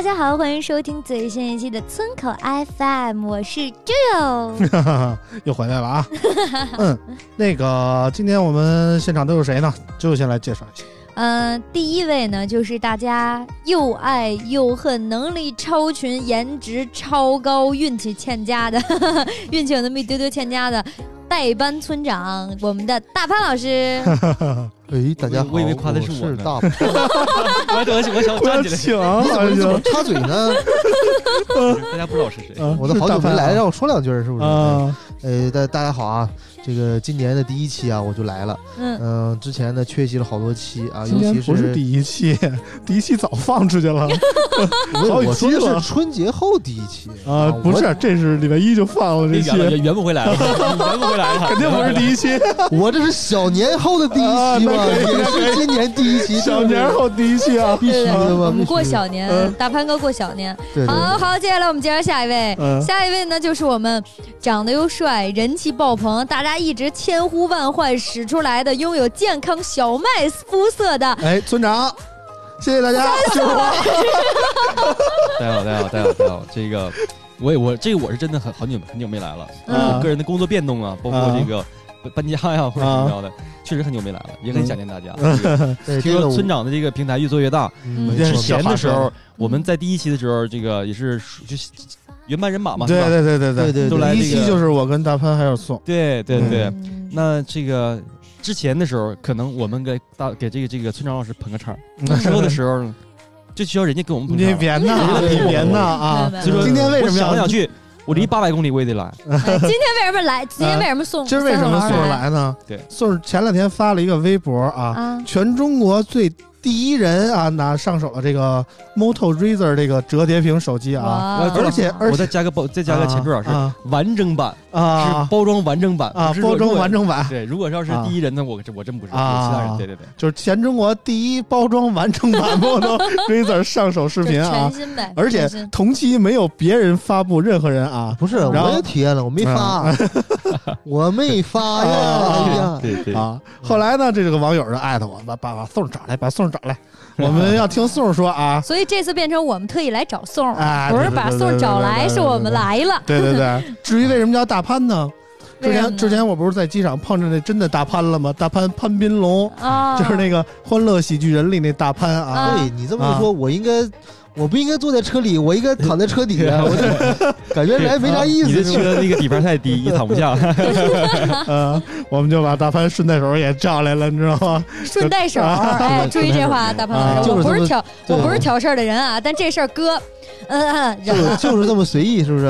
大家好，欢迎收听最新一期的村口 FM，我是猪友。又回来了啊！嗯，那个今天我们现场都有谁呢？就先来介绍一下。嗯、第一位呢，就是大家又爱又恨、能力超群、颜值超高、运气欠佳的，运气有那么一丢丢欠佳的代班村长，我们的大潘老师。哎，大家好，我以为夸的是是我呢大，我我我想不要站起来，请，你怎么怎么插嘴呢？大家不知道是谁。嗯我都好久没来，让我说两句是不是？啊，呃，大大家好啊，这个今年的第一期啊，我就来了。嗯，嗯，之前呢缺席了好多期啊，尤其不是第一期，第一期早放出去了。好几我说的期了是春节后第一期。啊！不是，这是礼拜一就放了这期。圆，圆不回来了，圆不回来了，肯定不是第一期，我我这是小年后的第一啊期嘛，也是今年第一期，小年后第一期啊。必须的嘛，我们过小年，嗯。大潘哥过小年。好好，接下来我们介绍下一位。嗯。下一位呢，就是我们长得又帅、人气爆棚，大家一直千呼万唤使出来的，拥有健康小麦肤色的哎，村长，谢谢大家，就是我。大家好，大家好，大家好，大家好。这个，我也我这个我是真的很很久很久没来了。嗯我个人的工作变动啊，包括这个搬家呀或者怎么着的，确实很久没来了，也很想念大家。这个听说村长的这个平台越做越大，之前的时候我们在第一期的时候，这个也是属就原班人马嘛，对吧对对对对对对都来这个第一期就是我跟大潘还有宋，对对对。嗯那这个之前的时候，可能我们给大给这个这个村长老师捧个场，嗯之后的时候，就需要人家给我们捧你场。别闹，嗯你别闹啊！今天为什么我想来想去，我离八百公里我也得来。哎今天为什么来？今天为什么送？今儿为什么宋儿来呢？对宋儿前两天发了一个微博啊，啊？全中国最第一人啊拿上手了这个 Moto Razr 这个折叠屏手机啊，而且而且我再加个包，再加个前缀老师啊。完整版，啊是包装完整版啊包装完整版，对，如果要是第一人呢，我我真不是，啊其他人，对对对，就是全中国第一包装完整版 Moto Razr 上手视频啊。全，新呗，而且同期没有别人发布任何人啊，不是，然后我也体验了，我没发，我没发呀，对对啊，后来呢，这个网友就艾特我，把把把宋找来，把宋儿找来，我们 要听宋儿说啊，所以这次变成我们特意来找宋儿，哎不是把宋儿找来，是我们来了。对对对。至于为什么叫大潘呢？之前之前我不是在机场碰着那真的大潘了吗？大潘潘斌龙，啊，就是那个《欢乐喜剧人》里那大潘啊。啊对你这么一说，我应该，我不应该坐在车里，我应该躺在车底下，我就感觉来没啥意你的思。是吧车那个底盘太低，你躺不下。啊，我们就把大潘顺带手也叫来了，你知道吗？顺带手，啊哎，注意这话，大潘老师，啊我不就是挑，对我不是挑事儿的人啊，但这事儿哥，嗯嗯，就，就是这么随意，是不是？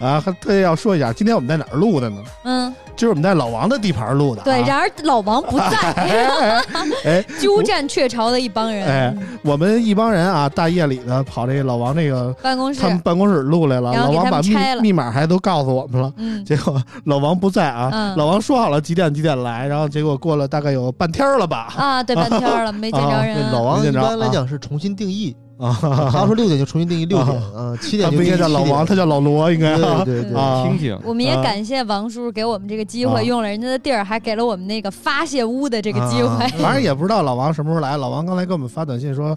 啊，还特意要说一下，今天我们在哪儿录的呢？嗯，今儿我们在老王的地盘录的、对。然而老王不在，哎鸠占鹊巢的一帮人，哎，我们一帮人啊，大夜里的跑这老王这个办公室他，们办公室录来了，老王把密密码还都告诉我们了。嗯，结果老王不在啊，老王说好了几点几点来，然后结果过了大概有半天了吧，啊，对，半天了，没见着人，老王一般来讲是重新定义，啊，他说六点就重新定义六点，嗯，七点不应该叫老王，他叫老罗，应该啊对对对，啊听听，我们也啊感谢王叔叔给我们这个机啊会，用了人家的地儿，还给了我们那个发泄屋的这个机会啊。反正也不知道老王什么时候来。老王刚才给我们发短信说。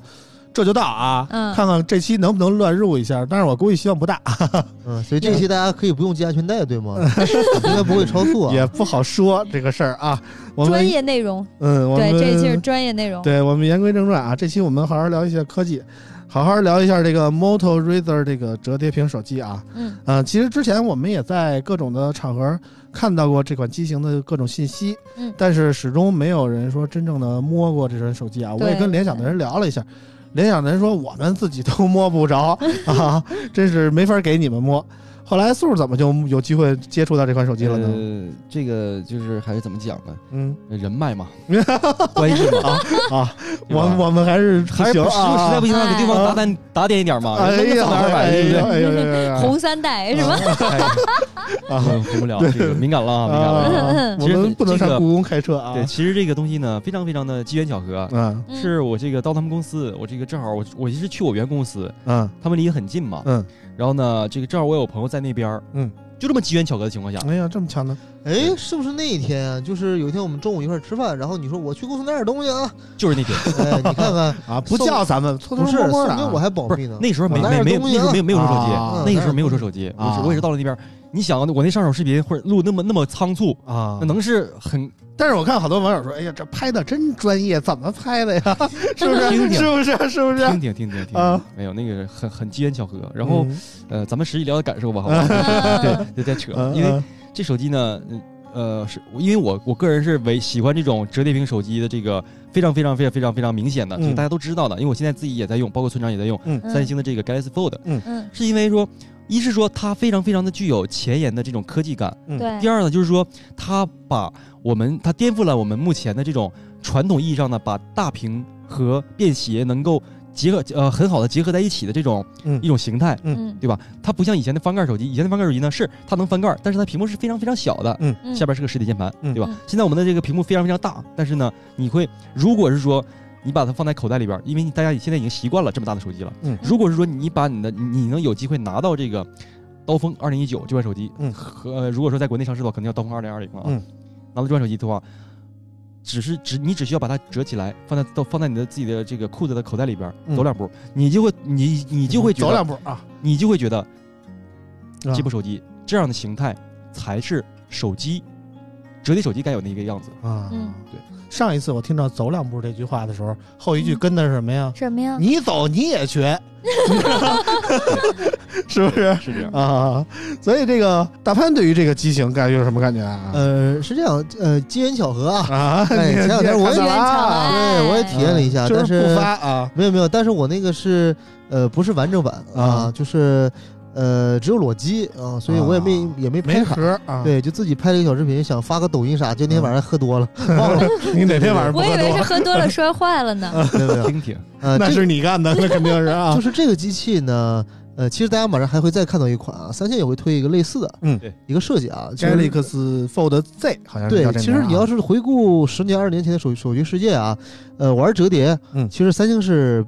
这就到啊，嗯看看这期能不能乱入一下，但是我估计希望不大，嗯，所以这期大家可以不用系安全带，对吗？应该不会超速啊。也不好说这个事儿啊。我们专业内容，嗯，我对，们这一期是专业内容。对我们言归正传啊，这期我们好好聊一下科技，好好聊一下这个 Moto Razr 这个折叠屏手机啊。嗯呃，其实之前我们也在各种的场合看到过这款机型的各种信息，嗯但是始终没有人说真正的摸过这款手机啊。我也跟联想的人聊了一下，联想人说我们自己都摸不着啊，真是没法给你们摸。后来素怎么就有机会接触到这款手机了呢？呃，这个就是还是怎么讲呢？嗯人脉嘛，关系嘛，啊，啊我我们还是还是不行啊，实在不行给对方啊打点打点一点嘛，哎呀，红三代是吧？哎啊混混不了，这个敏感了啊，敏感了。啊，我们不能上故宫开车啊。对，其实这个东西呢，非常非常的机缘巧合。嗯嗯是我这个到他们公司，我这个正好我我是去我原公司，嗯他们离得很近嘛。嗯，然后呢，这个正好我有朋友在那边儿嗯，就这么机缘巧合的情况下，哎呀，这么强呢？哎，是不是那一天啊？就是有一天我们中午一块儿吃饭，然后你说我去公司拿点东西啊，就是那天，哎，你看看，啊，不叫咱们，偷偷不是摸摸的啊。我还保密呢。那时候没没没那时候没有没有收手机，啊那个时候没有收手机，我我也是到了那边儿，你想啊我那上手视频或者录那么那么仓促，啊那，能是很但是我看好多网友说，哎呀，这拍的真专业，怎么拍的呀？是不是？听听是不是？是不是？听听听听听啊，没有那个很很机缘巧合。然后嗯呃，咱们实际聊聊感受吧，好吧？嗯 对，就在扯，嗯因为这手机呢，嗯呃，是因为我我个人是为喜欢这种折叠屏手机的这个非常非常非常非常非常明显的，大家都知道的，因为我现在自己也在用，包括村长也在用嗯三星的这个 Galaxy Fold，嗯，是因为说，一是说它非常非常的具有前沿的这种科技感，嗯对，第二呢就是说它把我们它颠覆了我们目前的这种传统意义上的把大屏和便携能够结合呃很好的结合在一起的这种嗯一种形态。嗯对吧？它不像以前的翻盖手机，以前的翻盖手机呢是它能翻盖，但是它屏幕是非常非常小的，嗯下边是个实体键盘，嗯对吧嗯？现在我们的这个屏幕非常非常大，但是呢，你会如果是说你把它放在口袋里边，因为你大家现在已经习惯了这么大的手机了，嗯。如果是说你把你的你能有机会拿到这个刀锋二零一九这款手机，嗯。和、呃如果说在国内上市的话，肯定要刀锋二零二零啊，嗯。拿到这款手机的话。只是只你只需要把它折起来，放在都放在你的自己的这个裤子的口袋里边，嗯。走两步，你就会你你就会觉得走两步啊，你就会觉得啊。这部手机这样的形态才是手机折叠手机该有那一个样子。啊，嗯对。上一次我听到“走两步”这句话的时候，后一句嗯跟的是什么呀？什么呀？你走你也瘸，是不是？是这样，啊，所以这个大潘对于这个机型感觉有什么感觉啊？呃，是这样，呃，机缘巧合啊，啊，前两天我也对我也体验了一下，但就是不发啊没有没有，但是我那个是呃不是完整版啊啊，就是呃只有裸机啊，所以我也没也没没拍卡。啊，对，就自己拍了一个小视频，想发个抖音啥，就那天晚上喝多了，忘了，你哪天晚上不我以喝多？为是喝多了摔坏了呢。没有没有，听听，呃，那这是你干的，那肯定是啊就。是这个机器呢，呃，其实大家马上还会再看到一款啊，三星也会推一个类似的，嗯对一个设计啊，Galaxy Fold Z 好像是对其实你要是回顾十年、二十年前的手手机世界啊，呃，玩折叠，嗯其实三星是，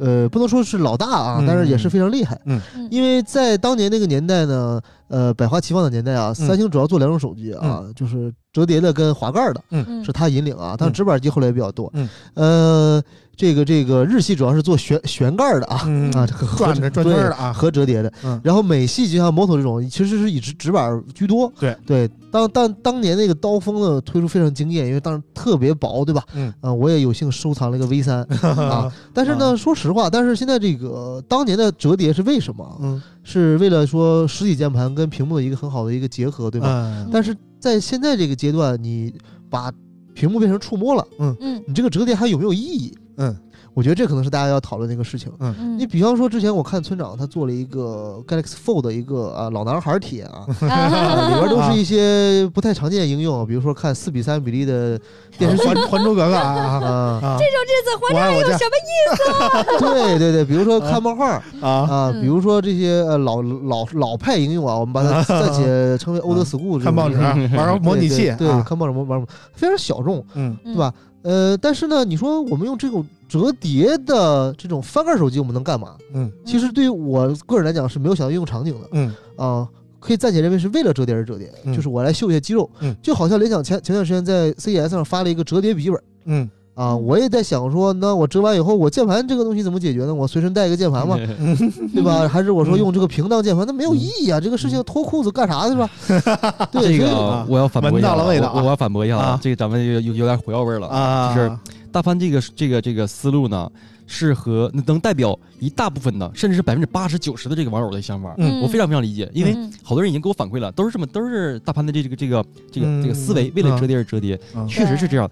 呃，不能说是老大啊，嗯但是也是非常厉害。嗯。因为在当年那个年代呢，呃，百花齐放的年代啊，嗯三星主要做两种手机啊，就是折叠的跟滑盖的，嗯是它引领啊，但是直板机后来也比较多。嗯，呃，这个这个日系主要是做旋旋盖的啊，嗯啊，这个和转着转圈的啊，和折叠的。嗯然后美系就像 Moto 这种，其实是以直直板居多。对对，当当当年那个刀锋呢推出非常惊艳，因为当时特别薄，对吧？嗯啊、我也有幸收藏了一个 V 三 啊。但是呢，说实话，但是现在这个当年的折叠是为什么？嗯是为了说实体键盘跟屏幕的一个很好的一个结合，对吧？嗯但是在现在这个阶段，你把屏幕变成触摸了，嗯你这个折叠还有没有意义？嗯我觉得这可能是大家要讨论的一个事情。嗯。你比方说，之前我看村长他做了一个 Galaxy Fold 的一个啊老男孩帖啊，啊里边都是一些不太常见的应用，比如说看四比三比例的电视剧还还珠格格啊 这种日子活着有什么意思？对对对，比如说看漫画啊啊，嗯比如说这些呃老老老派应用啊，我们把它暂且称为 old school，这种看报纸啊玩模拟器对，看报纸玩玩非常小众，嗯。对吧？呃，但是呢，你说我们用这种折叠的这种翻盖手机，我们能干嘛？嗯其实对于我个人来讲是没有想到应用场景的嗯啊。可以暂且认为是为了折叠而折叠，嗯就是我来秀一下肌肉，嗯就好像联想前前段时间在 CES 上发了一个折叠笔记本嗯啊，嗯我也在想说，那我折完以后，我键盘这个东西怎么解决呢？我随身带一个键盘嘛，对吧？还是我说用这个平当键盘，那没有意义啊！这个事情脱裤子干啥去吧？对，这个我要反驳一下闻到了味道啊我我要反驳一下啊这个咱们有有有点火药味了。啊，就是大潘这个这个这个思路呢，是和能代表一大部分的，甚至是百分之八十九十的这个网友的想法。嗯我非常非常理解，因为嗯好多人已经给我反馈了，都是这么，都是大潘的这个这个这个嗯这个思维，为了折叠而折叠，嗯确实是这样。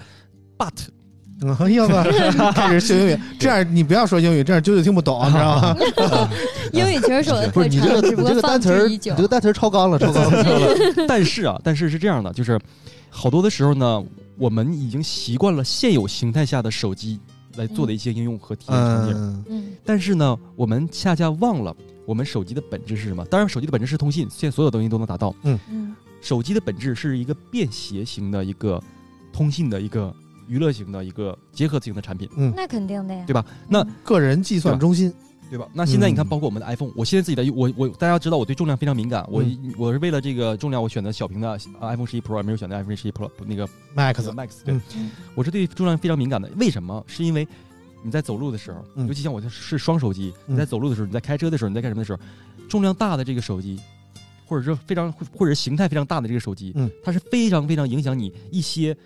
But 嗯，哎呦呵，开始学英语，这样你不要说英语，这样舅舅听不懂，你知道吗？英语其实是我的不是你特长，这个你这个只不过单词儿，你这。个单词儿超纲了，超纲了。但是啊，但是是这样的，就是好多的时候呢，我们已经习惯了现有形态下的手机来做的一些应用和体验场景，嗯。嗯但是呢，我们恰恰忘了我们手机的本质是什么。当然，手机的本质是通信，现在所有东西都能达到。嗯。手机的本质是一个便携型的一个通信的一个娱乐型的一个结合型的产品，那肯定的呀，对吧？那个人计算中心，对吧？那现在你看，嗯包括我们的 iPhone，、我现在自己的我我大家知道我对重量非常敏感，我、嗯我是为了这个重量，我选择小屏的呃 iPhone 十一 Pro，没有选择 iPhone 十一 Pro 那个 Max，Max。对，嗯我是对重量非常敏感的。为什么？是因为你在走路的时候，嗯尤其像我是双手机，嗯你在走路的时候，你在开车的时候，你在干什么的时候，重量大的这个手机，或者是非常或者是形态非常大的这个手机，嗯它是非常非常影响你一些。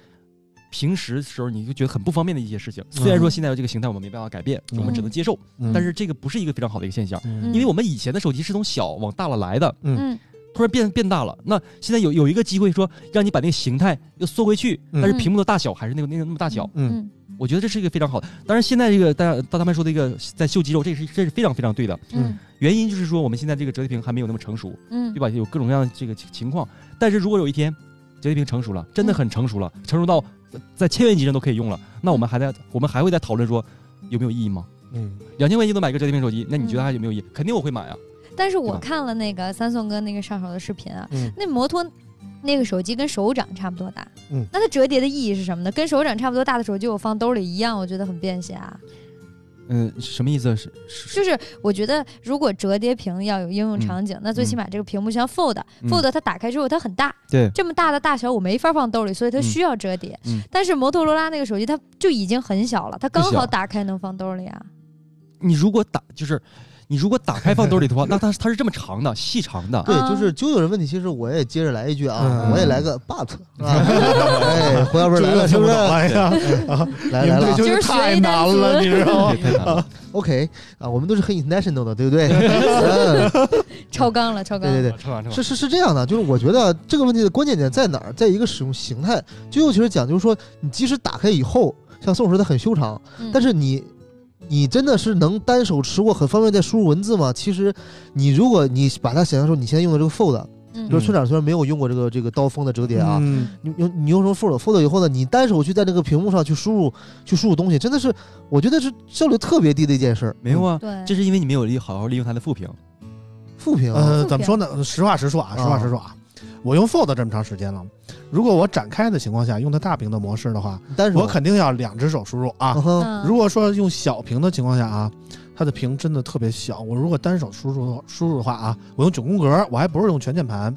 平时时候你就觉得很不方便的一些事情，虽然说现在的这个形态我们没办法改变，嗯。我们只能接受，嗯。但是这个不是一个非常好的一个现象，嗯。因为我们以前的手机是从小往大了来的，嗯。突然变变大了，那现在有有一个机会说让你把那个形态又缩回去，嗯。但是屏幕的大小还是那个那个那么大小，我觉得这是一个非常好的。当然，现在这个大家到他们说的一个在秀肌肉，这是这是非常非常对的。嗯原因就是说我们现在这个折叠屏还没有那么成熟，嗯对吧？有各种各样的这个情情况。但是如果有一天折叠屏成熟了，真的很成熟了，成熟到在千元级上都可以用了，那我们还在我们还会在讨论说有没有意义吗？嗯两千块钱都买个折叠屏手机，那你觉得还有没有意义？肯定我会买啊。但是我看了那个三宋哥那个上手的视频啊，嗯那摩托那个手机跟手掌差不多大，嗯那它折叠的意义是什么呢？跟手掌差不多大的手机我放兜里一样，我觉得很便携啊。嗯，什么意思？是是就是我觉得如果折叠屏要有应用场景，那最起码这个屏幕像 Fold，Fold、嗯 Fold 它打开之后它很大，对，这么大的大小我没法放兜里，所以它嗯需要折叠。嗯但是摩托罗拉那个手机它就已经很小了，它刚好打开能放兜里啊。你如果打就是你如果打开放兜里的话，那它它是这么长的，细长的。对，啊就是就有人问题，其实我也接着来一句啊，嗯我也来个 but 啊，哎，胡小文来了，是不是？哎呀，来来了就太难了，你知道吗？太难了，OK 啊，我们都是很 international 的，对不对？嗯超纲了，超纲了。对对对。是是是这样的，就是我觉得这个问题的关键点在哪儿？在一个使用形态。就尤其实讲，就是说你即使打开以后，像宋说的很修长，嗯但是你你真的是能单手持握，很方便在输入文字吗？其实你如果你把它想象说你现在用的这个 Fold，嗯就是村长虽然没有用过这个这个刀锋的折叠啊，嗯你用你用什么 Fold？Fold 以后呢，你单手去在那个屏幕上去输入去输入东西，真的是我觉得是效率特别低的一件事儿。没有啊，对，这是因为你没有利好好利用它的副屏。副屏啊，呃，怎么说呢？实话实说啊，啊实话实说啊，我用 Fold 这么长时间了，如果我展开的情况下用它大屏的模式的话，我肯定要两只手输入啊如果说用小屏的情况下啊，它的屏真的特别小，我如果单手输入输入的话啊，我用九宫格，我还不是用全键盘，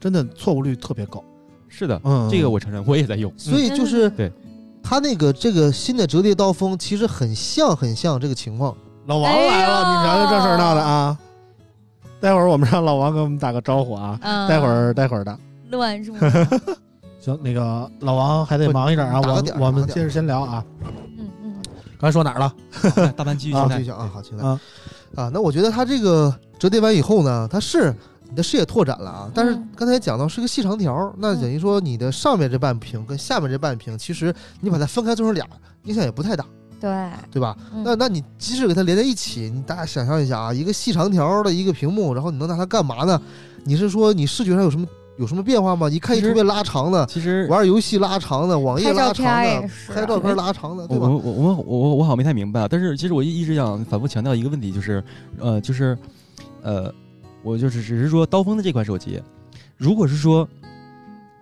真的错误率特别高。是的，嗯，这个我承认，我也在用。所以就是对它那个这个新的折叠刀锋，其实很像很像这个情况。老王来了，哎你瞧瞧这事儿闹的啊！待会儿我们让老王给我们打个招呼啊，嗯待会儿待会儿的。乱入？行，那个老王还得忙一点啊，我打个点儿打个点儿我们接着先聊啊。嗯嗯刚才说哪儿了？好大盘继续 继续讲啊，好，请来啊啊。那我觉得它这个折叠完以后呢，它是你的视野拓展了啊，但是嗯刚才讲到是个细长条，那等于说你的上面这半屏跟下面这半屏，其实你把它分开做成俩，影响也不太大，对，对吧？嗯那那你即使给它连在一起，你大家想象一下啊，一个细长条的一个屏幕，然后你能拿它干嘛呢？你是说你视觉上有什么有什么变化吗？一看一其实图片拉长的，其实玩游戏拉长的，网页拍照拉长的片也是，拍照片拉长的，对吧？我我我我我我好像没太明白啊，但是其实我一直想反复强调一个问题，就是呃，就是呃，我就是只是说刀锋的这款手机，如果是说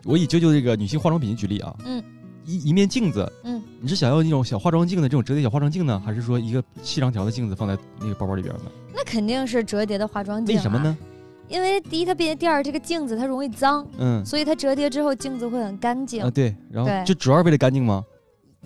我以啾啾这个女性化妆品举例啊，嗯，一一面镜子，嗯，你是想要那种小化妆镜的这种折叠小化妆镜呢，还是说一个细长条的镜子放在那个包包里边呢？那肯定是折叠的化妆镜、为什么？呢？因为第一它变，第二这个镜子它容易脏，嗯所以它折叠之后镜子会很干净。啊对，然后就主要是为了干净吗？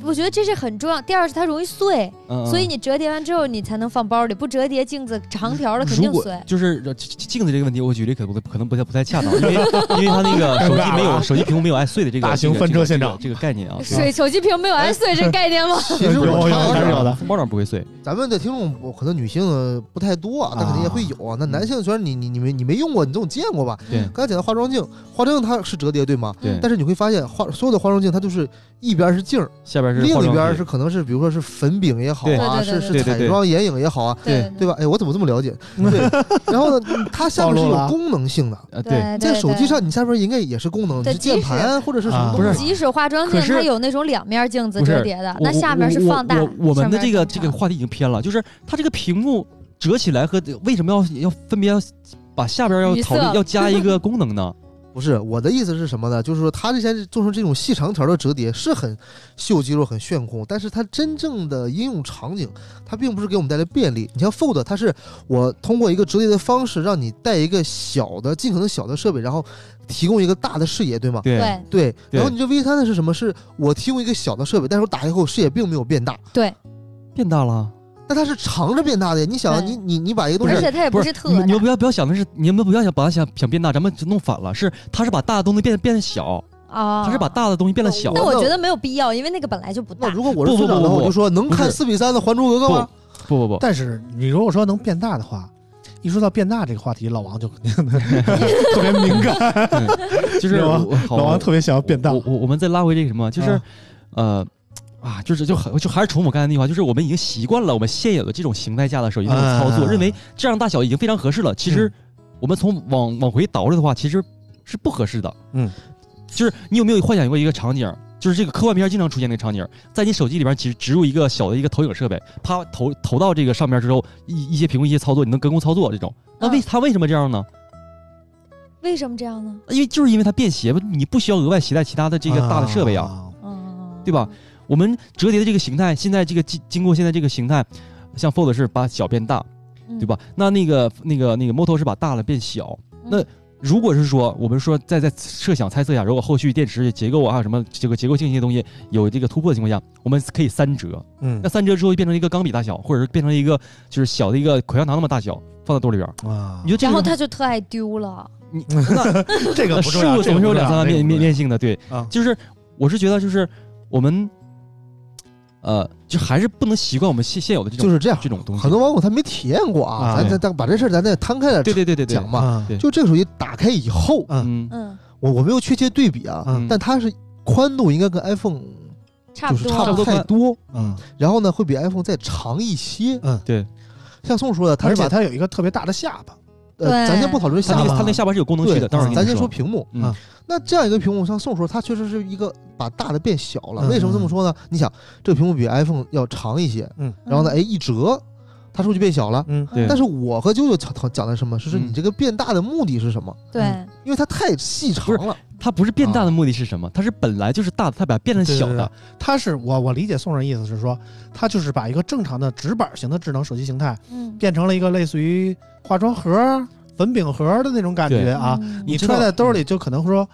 我觉得这是很重要。第二是它容易碎，嗯，所以嗯你折叠完之后你才能放包里，不折叠镜子长条的肯定碎。就是呃镜镜子这个问题，我举例可不可能不太不太恰当，因为因为它那个手机没有手机屏幕没有爱碎的这个大型翻车现场这个这个概念啊，水手机屏没有爱碎这概念吗？其实我有有插一下还是有的包上不会碎，咱们的听众我可能女性呃不太多啊，但肯定也会有啊。那男性虽然你你你没你没用过，你总见过吧？对刚才讲的化妆镜，化妆镜它是折叠对吗？对但是你会发现化所有的化妆镜它就是一边是镜儿，下边边是另一边是可能是比如说是粉饼也好对啊，是是彩妆眼影也好啊，对对吧？哎，我怎么这么了解？对，然后呢，它下面是有功能性的。呃对，在手机上，你下边应该也是功能，键盘或者是什么啊东西不是即使化妆镜可是它有那种两面镜子折叠的，那下面是放大。我我们的这个这个话题已经偏了，就是它这个屏幕折起来和为什么要要分别要把下边要考虑要加一个功能呢？不是我的意思是什么呢？就是说它这些做成这种细长条的折叠是很秀肌肉、很炫酷，但是它真正的应用场景，它并不是给我们带来便利。你像 Fold，它是我通过一个折叠的方式，让你带一个小的、尽可能小的设备，然后提供一个大的视野，对吗？对对对。对然后你这 V 三的是什么？是我提供一个小的设备，但是我打开后视野并没有变大，对，变大了。但它是长着变大的呀。你想你你你把一个东西而且它也不是特大你们你们不要不要想的是，你们不要想把它想想变大，咱们弄反了，是它是把大的东西变变小，啊，它是把大的东西变得小。那我觉得没有必要，因为那个本来就不大。那如果我是不不村长的话，不不我就说能看四比三的《还珠格格》吗？不不不，但是你如果说能变大的话，一说到变大这个话题，老王就肯定 特别敏感，就是老王特别想要变大我。我我们再拉回这个什么，就是啊呃。啊，就是就很就还是重复我刚才那句话，就是我们已经习惯了我们现有的这种形态下的手机那种操作，啊认为这样大小已经非常合适了。其实嗯我们从往往回倒着的话，其实是不合适的。嗯，就是你有没有幻想过一个场景？就是这个科幻片经常出现那个场景，在你手机里边其实植入一个小的一个投影设备，啪投投到这个上面之后，一一些屏幕一些操作，你能跟踪操作这种。那为嗯它为什么这样呢？为什么这样呢？因为就是因为它便携，你不需要额外携带其他的这个大的设备啊，啊，嗯，对吧？我们折叠的这个形态，现在这个经经过现在这个形态，像 Fold 是把小变大，嗯对吧？？那那个那个那个 Moto 是把大了变小。嗯那如果是说我们说再再设想猜测一下，如果后续电池结构啊还有什么这个结构性一些东西有这个突破的情况下，我们可以三折。嗯那三折之后就变成一个钢笔大小，或者是变成一个就是小的一个口香糖那么大小，放在兜里边儿。啊你觉得这然后他就特爱丢了。你那 这个呃事物总是有两三个面面面面性的，对，啊就是我是觉得就是我们，呃，就还是不能习惯我们现现有的这种就是这样。这种东西。很多网友他没体验过啊，啊咱咱咱把这事儿咱再摊开来对对对对对讲嘛。就这个手机打开以后，嗯。嗯，我我没有确切对比啊，嗯。但它是宽度应该跟 iPhone 差不多，就是差不多太多，嗯。然后呢会比 iPhone 再长一些。嗯，对，像宋说的，它是把而且它有一个特别大的下巴，呃，对。咱先不讨论下巴，它那个下巴是有功能区对的，待会儿咱先说屏幕。嗯。啊那这样一个屏幕，像宋说，它确实是一个把大的变小了。嗯为什么这么说呢？你想，这个屏幕比 iPhone 要长一些，嗯然后呢，哎，一折，它是不是就变小了？嗯对但是我和啾啾讲讲的什么？是说嗯你这个变大的目的是什么？对，因为它太细长了。它不是变大的目的是什么？它是本来就是大的，它把它变成小的对对对。它是我我理解宋人意思是说，它就是把一个正常的直板型的智能手机形态嗯，变成了一个类似于化妆盒、粉饼盒的那种感觉啊。嗯你揣在兜里就可能说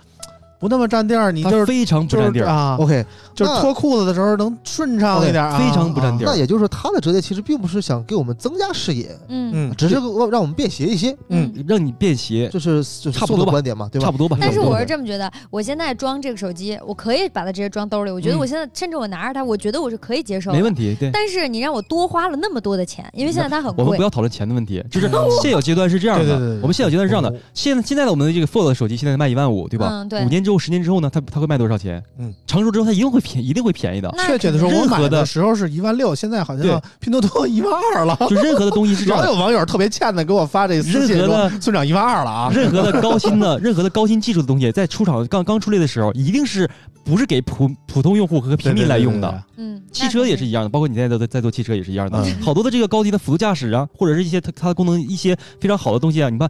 不那么占地儿，你就是非常不占地儿，啊，OK，就是脱裤子的时候能顺畅一点啊，非常不占地儿那也就是说，它的折叠其实并不是想给我们增加视野，嗯嗯只是让让我们便携一些，嗯让你便携，这是就是差不多观点嘛，对吧？差不多吧。但是我是这么觉得，我现在装这个手机，我可以把它直接装兜里。我觉得嗯我现在甚至我拿着它，我觉得我是可以接受的。没问题，对。但是你让我多花了那么多的钱，因为现在它很贵我们不。要讨论钱的问题，就是 现有阶段是这样的。对对对对我们现有阶段是这样的哦。现现在的我们的这个 Fold 手机现在卖一万五，对吧？嗯对五年之后、十年之后呢，它它会卖多少钱？嗯，成熟之后它一定会便一定会便宜的。确切的说，我买任何的的时候是一万六，现在好像对拼多多一万二了。就任何的东西是这样的老有网友特别欠的给我发这私信任何的说，村长一万二了啊！任何的高新的、任何的高新技术的东西，在出厂刚刚出来的时候，一定是不是给普普通用户和平民来用的。嗯，汽车也是一样的，包括你现在在在做汽车也是一样的。嗯好多的这个高级的辅助驾驶啊，或者是一些它它的功能一些非常好的东西啊，你看。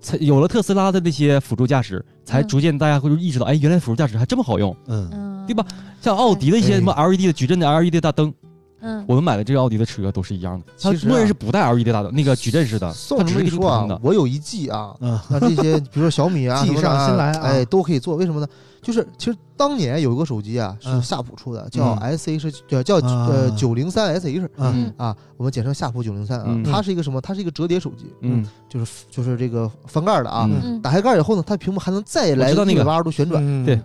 才有了特斯拉的那些辅助驾驶，才嗯逐渐大家会意识到，哎，原来辅助驾驶还这么好用。嗯嗯，对吧？像奥迪的一些什么 LED 的矩阵的 LED 大灯，嗯，我们买的这个奥迪的车都是一样的，它其实啊默认是不带 LED 大灯，那个矩阵式的，宋它只是给你这么一说啊。我有一计啊，嗯那这些 比如说小米啊，计什么的啊上心来啊哎，都可以做。为什么呢？就是其实当年有一个手机啊，是嗯夏普出的，叫嗯 SH，叫叫啊呃九零三 SH 嗯啊，我们简称夏普九零三啊嗯。它是一个什么？它是一个折叠手机，嗯就是就是这个翻盖的啊。打开盖以后呢，它屏幕还能再来到那个一百八十度旋转。嗯对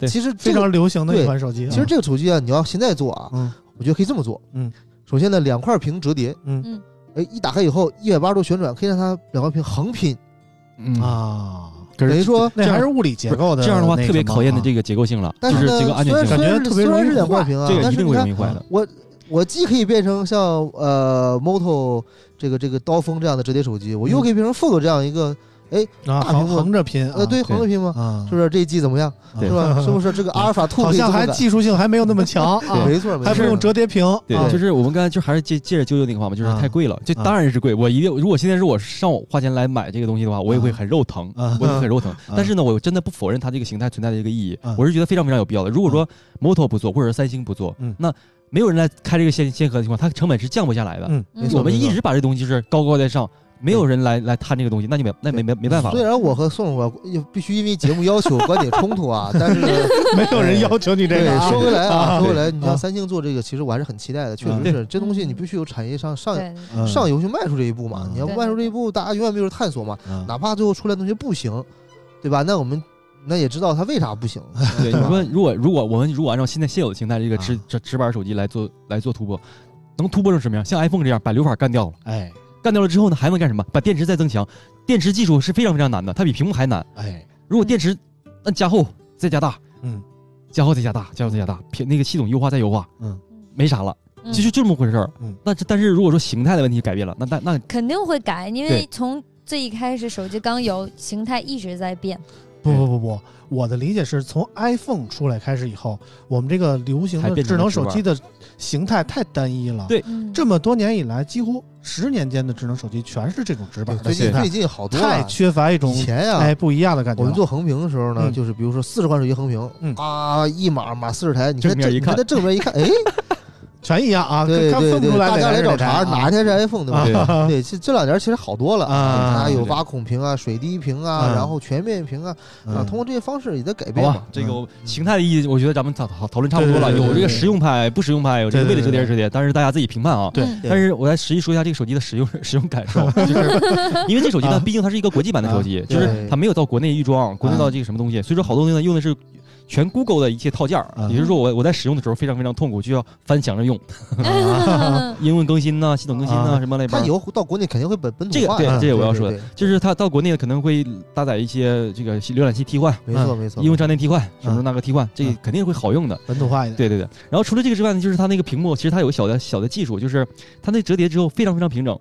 对其实非常流行的一款手机啊。其实这个手机啊，你要现在做啊，嗯我觉得可以这么做。嗯，首先呢，两块屏折叠，嗯。嗯。哎，一打开以后一百八十度旋转，可以让它两块屏横拼。嗯。啊，啊，可是等于说那还是物理结构的这样的话特别考验的这个结构性了，但是这个安全性。虽然，感觉特别容易虽然是两块坏。屏啊，这个一定会但是你看容易坏的。我我既可以变成像呃 Moto 这个这个刀锋这样的折叠手机，我又可以变成 Fold 这样一个啊，横大屏幕横着拼啊，呃对横着拼吗？啊，是不是这一季怎么样？是吧？是不是这个阿尔法 Two 好像还技术性还没有那么强 啊，没错，没错还不用折叠屏，对，啊就是我们刚才就还是借借着啾啾那个话嘛，就是啊太贵了，就啊当然是贵。我一定如果现在是我上午花钱来买这个东西的话，我也会很肉疼，啊我也会很肉疼。但是呢，我真的不否认它这个形态存在的这个意义啊，我是觉得非常非常有必要的。如果说 Moto 不做，或者是三星不做嗯，那没有人来开这个先先河的情况，它成本是降不下来的。嗯我们一直把这东西就是高高在上，没有人来来探这个东西，那就没那没没没办法了。虽然我和宋总也必须因为节目要求观点冲突啊，但是没有人要求你这个。啊，说回来啊，啊说回来，你啊像三星做这个，其实我还是很期待的，确啊实是这东西你必须有产业上上上游去迈出这一步嘛嗯，你要不迈出这一步，大家永远没有探索嘛，啊哪怕最后出来的东西不行，对吧？那我们那也知道它为啥不行，对，你说如果如果我们如果按照现在现有的形态，这个直啊直直板手机来做来做突破，能突破成什么样？像 iPhone 这样把流法干掉了，哎干掉了之后呢，还能干什么？把电池再增强。电池技术是非常非常难的，它比屏幕还难。哎，如果电池按加厚再加大，嗯加厚再加大，加厚再加大，屏那个系统优化再优化，嗯，没啥了，嗯其实就这么回事儿。嗯，那这但是如果说形态的问题改变了，那那那肯定会改，因为从最一开始手机刚有，形态一直在变。不不不不，我的理解是从 iPhone 出来开始以后，我们这个流行的智能手机的形态太单一了。对嗯，这么多年以来，几乎十年间的智能手机全是这种直板的最近形态最，近好多太。缺乏一种以前呀，哎不一样的感觉。我们做横屏的时候呢，嗯就是比如说四十款手机横屏嗯，啊，一码码四十台，你看正正面一看你看它正面一看，哎，全一样啊，对对对，大家来找茬，哪哪一台是 iPhone 对吧？对对，这这两年其实好多了啊它有对。挖孔屏啊、水滴屏啊，嗯然后全面屏啊，啊，通过这些方式也在改好变嘛。吧。，这个形态的意义，我觉得咱们讨讨讨论差不多了。对对对对有这个实用派、不实用派，有这个为了折叠而折叠，但是大家自己评判啊。对。嗯。但是我来实际说一下这个手机的使用使用感受，就是因为这手机呢，啊。毕竟它是一个国际版的手机，就是对。它没有到国内预装，国内到这个什么东西，所以说好多东西呢用的是全 Google 的一些套件儿，啊也就是说我我在使用的时候非常非常痛苦，就要翻墙着用，啊英文更新呐、系统更新呐、啊什么类吧它以。后到国内肯定会本本这个对土化的，这个我要说的就是它到国内可能会搭载一些这个浏览器替换、对没错没错，应用商店替换什么嗯那个替换，这肯定会好用的。本土化一点。对对对，然后除了这个之外呢，就是它那个屏幕，其实它有个小的小的技术，就是它那折叠之后非常非常平整，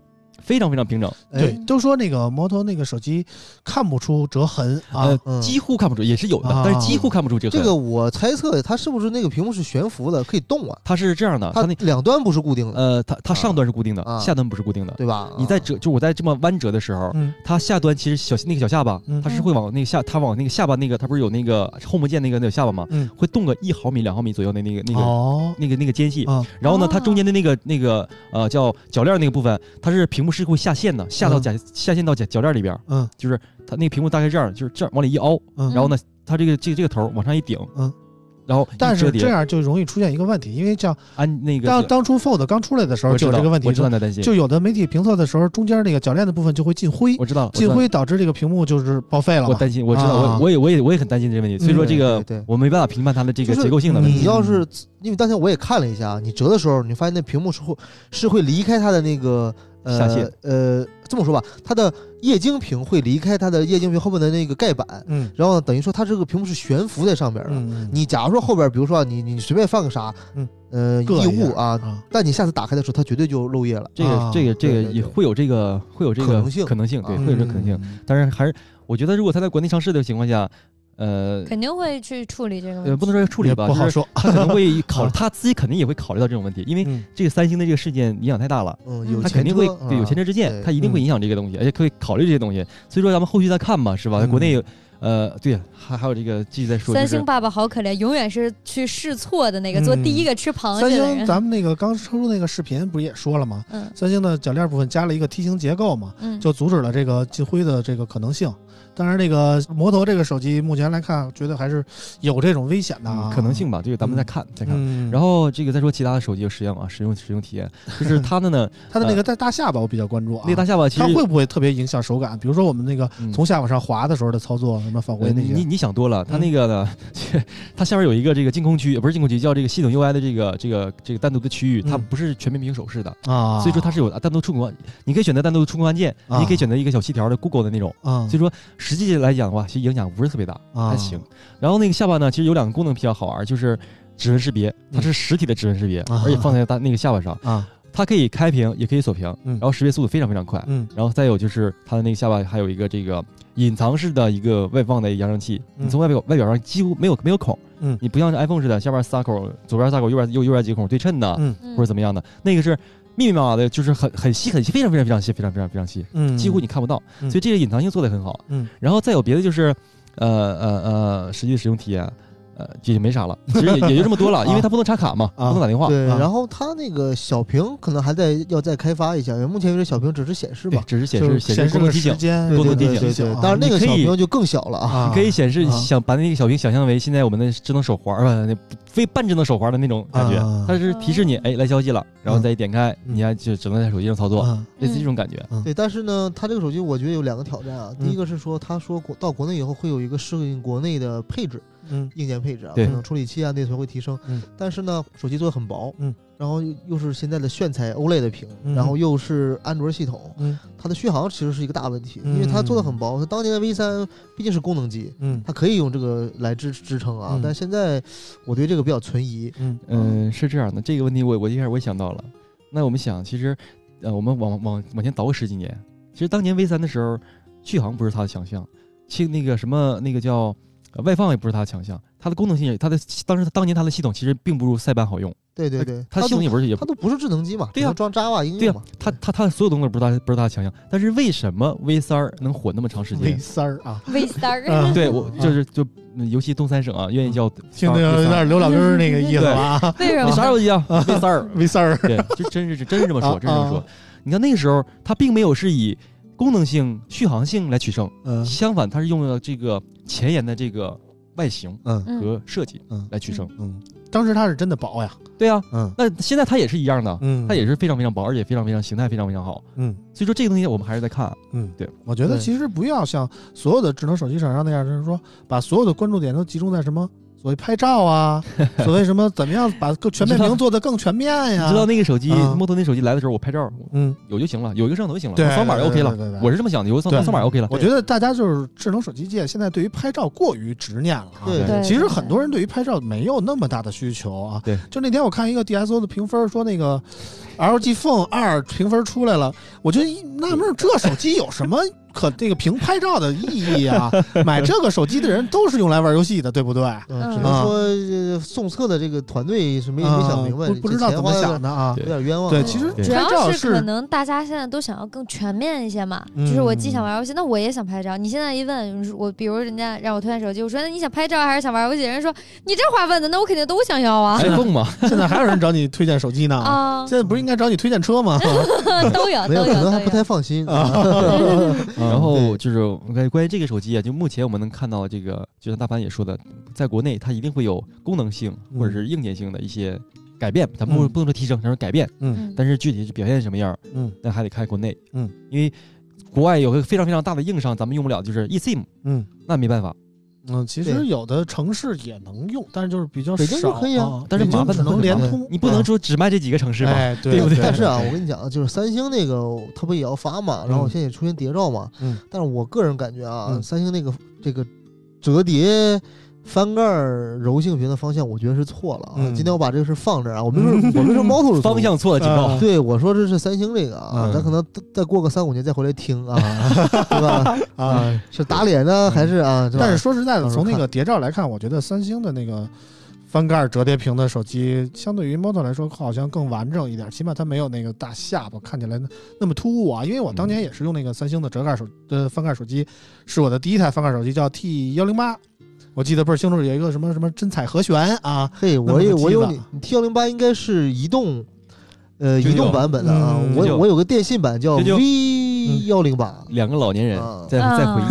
非常非常平整，对。哎，，都说那个摩托那个手机看不出折痕啊几乎看不出，也是有的，啊。但是几乎看不出折痕。这个我猜测它是不是那个屏幕是悬浮的，可以动啊？它是这样的，它它那两端不是固定的，呃，它它上端是固定的，啊。下端不是固定的。对吧？你在啊。折，就我在这么弯折的时候，嗯。它下端其实小那个小下巴嗯，它是会往那个下，它往那个下巴那个，它不是有那个 home 键那个那个下巴吗？嗯，会动个一毫米、两毫米左右的那个那个哦。那个那个间隙。啊。然后呢，哦它中间的那个那个呃叫铰链那个部分，它是屏幕是会下线的，下到嗯。下线到铰铰链里边儿，嗯。就是它那个屏幕大概这样，就是这样往里一凹，嗯。然后呢，它这个这个这个头儿往上一顶，嗯，然后但是这样就容易出现一个问题，因为像按那个当当初 Fold 刚出来的时候就有这个问题，我知道你的担心，就有的媒体评测的时候，中间那个铰链的部分就会进灰，我知道进灰导致这个屏幕就是报废了。我担心，我知道，啊。我我也我也我也很担心这个问题，所以说这个我没办法评判它的这个结构性的问题。你要是因为当天我也看了一下，你折的时候，你发现那屏幕是会是会离开它的那个呃下线。呃，这么说吧，它的液晶屏会离开它的液晶屏后面的那个盖板，嗯。然后呢，等于说它这个屏幕是悬浮在上面的。嗯嗯，你假如说后边，比如说啊你你随便放个啥，嗯。呃，异物啊，啊。但你下次打开的时候，它绝对就漏液了。这个啊这个这个也会有这个会有这个可能性。可能性，对，啊。会有这个可能性。嗯。但是还是我觉得，如果它在国内上市的情况下，呃肯定会去处理这个问呃，不能说处理吧，不好说。他可能会考 他自己肯定也会考虑到这种问题，因为嗯这个三星的这个事件影响太大了。嗯，有他前肯定会车对有前车之鉴，他一定会影响这个东西，而且可以考虑这些东西。所以说咱们后续再看吧，是吧？嗯国内有呃，对，还还有这个继续再说，三星爸爸好可怜，永远是去试错的那个，嗯做第一个吃螃蟹三星。咱们那个刚出那个视频不是也说了吗？嗯三星的铰链部分加了一个梯形结构嘛，嗯，就阻止了这个进灰的这个可能性。当然，这个摩托这个手机目前来看，觉得还是有这种危险的啊嗯可能性吧，这个咱们再看再看。嗯，然后这个再说其他的手机的实用啊，使用使用体验，就是 它的呢，它的那个带大下巴，我比较关注啊。那个大下巴其实它会不会特别影响手感？比如说我们那个嗯从下往上滑的时候的操作，什么返回呃那些，你你想多了，它嗯那个呢，它下面有一个这个净空区，不是净空区，叫这个系统 UI 的这个这个这个单独的区域，它嗯不是全面屏手势的，啊，所以说它是有单独触控，你可以选择单独的触控按键，啊你可以选择一个小细条的 Google 的那种，啊所以说实际来讲的话，其实影响不是特别大，啊。还行。然后那个下巴呢，其实有两个功能比较好玩，就是指纹识别，它是实体的指纹识别，啊。而且放在大那个下巴上，啊，它可以开屏，也可以锁屏，嗯。然后识别速度非常非常快。嗯。然后再有就是它的那个下巴还有一个这个隐藏式的一个外放的扬声器，嗯。你从外表外表上几乎没有没有孔，嗯。你不像是 iPhone 似的，下边仨口，左边仨口，右边右右边几个孔对称的，嗯。嗯。或者怎么样的，那个是密密麻麻的，就是很很细很细，非常非常非常细，非常非常非常细，嗯，几乎你看不到，嗯所以这个隐藏性做得很好。嗯然后再有别的就是，呃呃呃，实际的使用体验。呃，也没啥了，其实也也就这么多了，因为它不能插卡嘛，啊不能打电话。对，啊。然后它那个小屏可能还在要再开发一下，因为目前为止小屏只是显示对吧，，只是显就示显显示功能提醒，间，对功能提醒对对对对，啊当然那个你可以小屏就更小了啊，啊你可以显示啊。想把那个小屏想象为现在我们的智能手环儿吧，那非半智能手环的那种感觉啊，它是提示你哎来消息了，然后再一点开，嗯。你看就只能在手机上操作，啊类似这种感觉。对，但是呢，它这个手机我觉得有两个挑战啊。第嗯。一个是说，他说国到国内以后会有一个适应国内的配置，嗯硬件配置啊，对可能处理器啊内存会提升。嗯，但是呢，手机做的很薄，嗯，然后又又是现在的炫彩 OLED 的屏，嗯然后又是安卓系统，嗯它的续航其实是一个大问题，嗯因为它做的很薄。它当年的 V 三毕竟是功能机，嗯它可以用这个来支支撑啊，嗯但现在我对这个比较存疑。嗯嗯，是这样的，这个问题我我一开始我也想到了。那我们想，其实呃，我们往往往前倒个十几年，其实当年 V 三的时候，续航不是它的强项，其那个什么那个叫。呃外放也不是它的强项，它的功能性也，它的当时当年它的系统其实并不如塞班好用，对对对，它它都系统也不是也它都不是智能机嘛，对呀装 Java 应对呀用嘛。它它它的所有东西不是它不是它的强项，但是为什么 V 三儿能火那么长时间，V 间？三儿啊，V Star，嗯对我就是就嗯尤其东三省啊，愿意叫 听着有点刘老根儿那个意思啊为什你啥么？手机啊？V 三儿，，V 三儿，对，就真是真是这么说，啊真是这么说啊。你看那个时候，它并没有是以功能性、续航性来取胜，嗯。相反，它是用了这个前沿的这个外形嗯。嗯和设计嗯。来取胜。嗯，当时它是真的薄呀，对呀，嗯。那现在它也是一样的，嗯，它也是非常非常薄，而且非常非常形态非常非常好。嗯。所以说这个东西我们还是在看。嗯，对，我觉得其实不要像所有的智能手机厂商那样，就是说把所有的关注点都集中在什么所谓拍照啊，所谓什么怎么样把更全面屏做得更全面呀？你知道那个手机啊摩托那手机来的时候，我拍照嗯，有就行了，有一个摄像头就行了，扫码就 OK 了对对对对。我是这么想的，有个扫对扫码 OK 了。我觉得大家就是智能手机界现在对于拍照过于执念了啊。对对其实很多人对于拍照没有那么大的需求啊。对，就那天我看一个 DSO 的评分，说那个 LG Phone 二评分出来了，我就一纳闷，这手机有什么可这个凭拍照的意义啊？买这个手机的人都是用来玩游戏的，对不对？只能说呃送测的这个团队是没没想明白，啊不不知道怎么想的，啊。有点冤枉啊。对，其实主要是可能大家现在都想要更全面一些嘛，嗯就是我既想玩游戏，那我也想拍照。你现在一问我，比如人家让我推荐手机，我说那你想拍照还是想玩游戏？人家说你这话问的，那我肯定都想要啊 iPhone 嘛，现在还有人找你推荐手机呢。啊，现在不是应该找你推荐车吗？都有，都有可能还不太。放心啊然后就是关于关于这个手机啊，就目前我们能看到这个，就像大潘也说的，在国内它一定会有功能性或者是硬件性的一些改变，咱们不嗯。不能说提升，咱说改变，嗯。嗯。但是具体是表现什么样，嗯。那还得看国内，嗯，因为国外有个非常非常大的硬伤，咱们用不了，就是 eSIM，嗯。那没办法，嗯，其实有的城市也能用，但是就是比较北京可以啊啊，但是北京只能麻烦的很麻烦联通，你不能说只卖这几个城市吧？哎，对不对但是啊，我跟你讲，就是三星那个它不也要发嘛，然后现在也出现谍照嘛。嗯。但是我个人感觉啊，嗯三星那个这个折叠翻盖儿柔性屏的方向，我觉得是错了啊。嗯今天我把这个事放这儿啊，我们说 我们说猫头是错方向错了，警告啊。对，我说这是三星这个啊，嗯咱可能再过个三五年再回来听啊，对吧？啊，是打脸呢，还是啊？吧但是说实在的，从那个谍照来看，我觉得三星的那个翻盖折叠屏的手机，相对于 Moto 来说，好像更完整一点，起码它没有那个大下巴看起来那那么突兀啊。因为我当年也是用那个三星的折盖手呃翻盖手机，是我的第一台翻盖手机，叫 T 幺零八。我记得倍儿清楚，有一个什么什么真彩和弦啊，嘿，我也个机子我有你，你 T 幺零八应该是移动，呃，移动版本的啊嗯。我我有个电信版叫 V 幺零八，两个老年人啊在在回忆，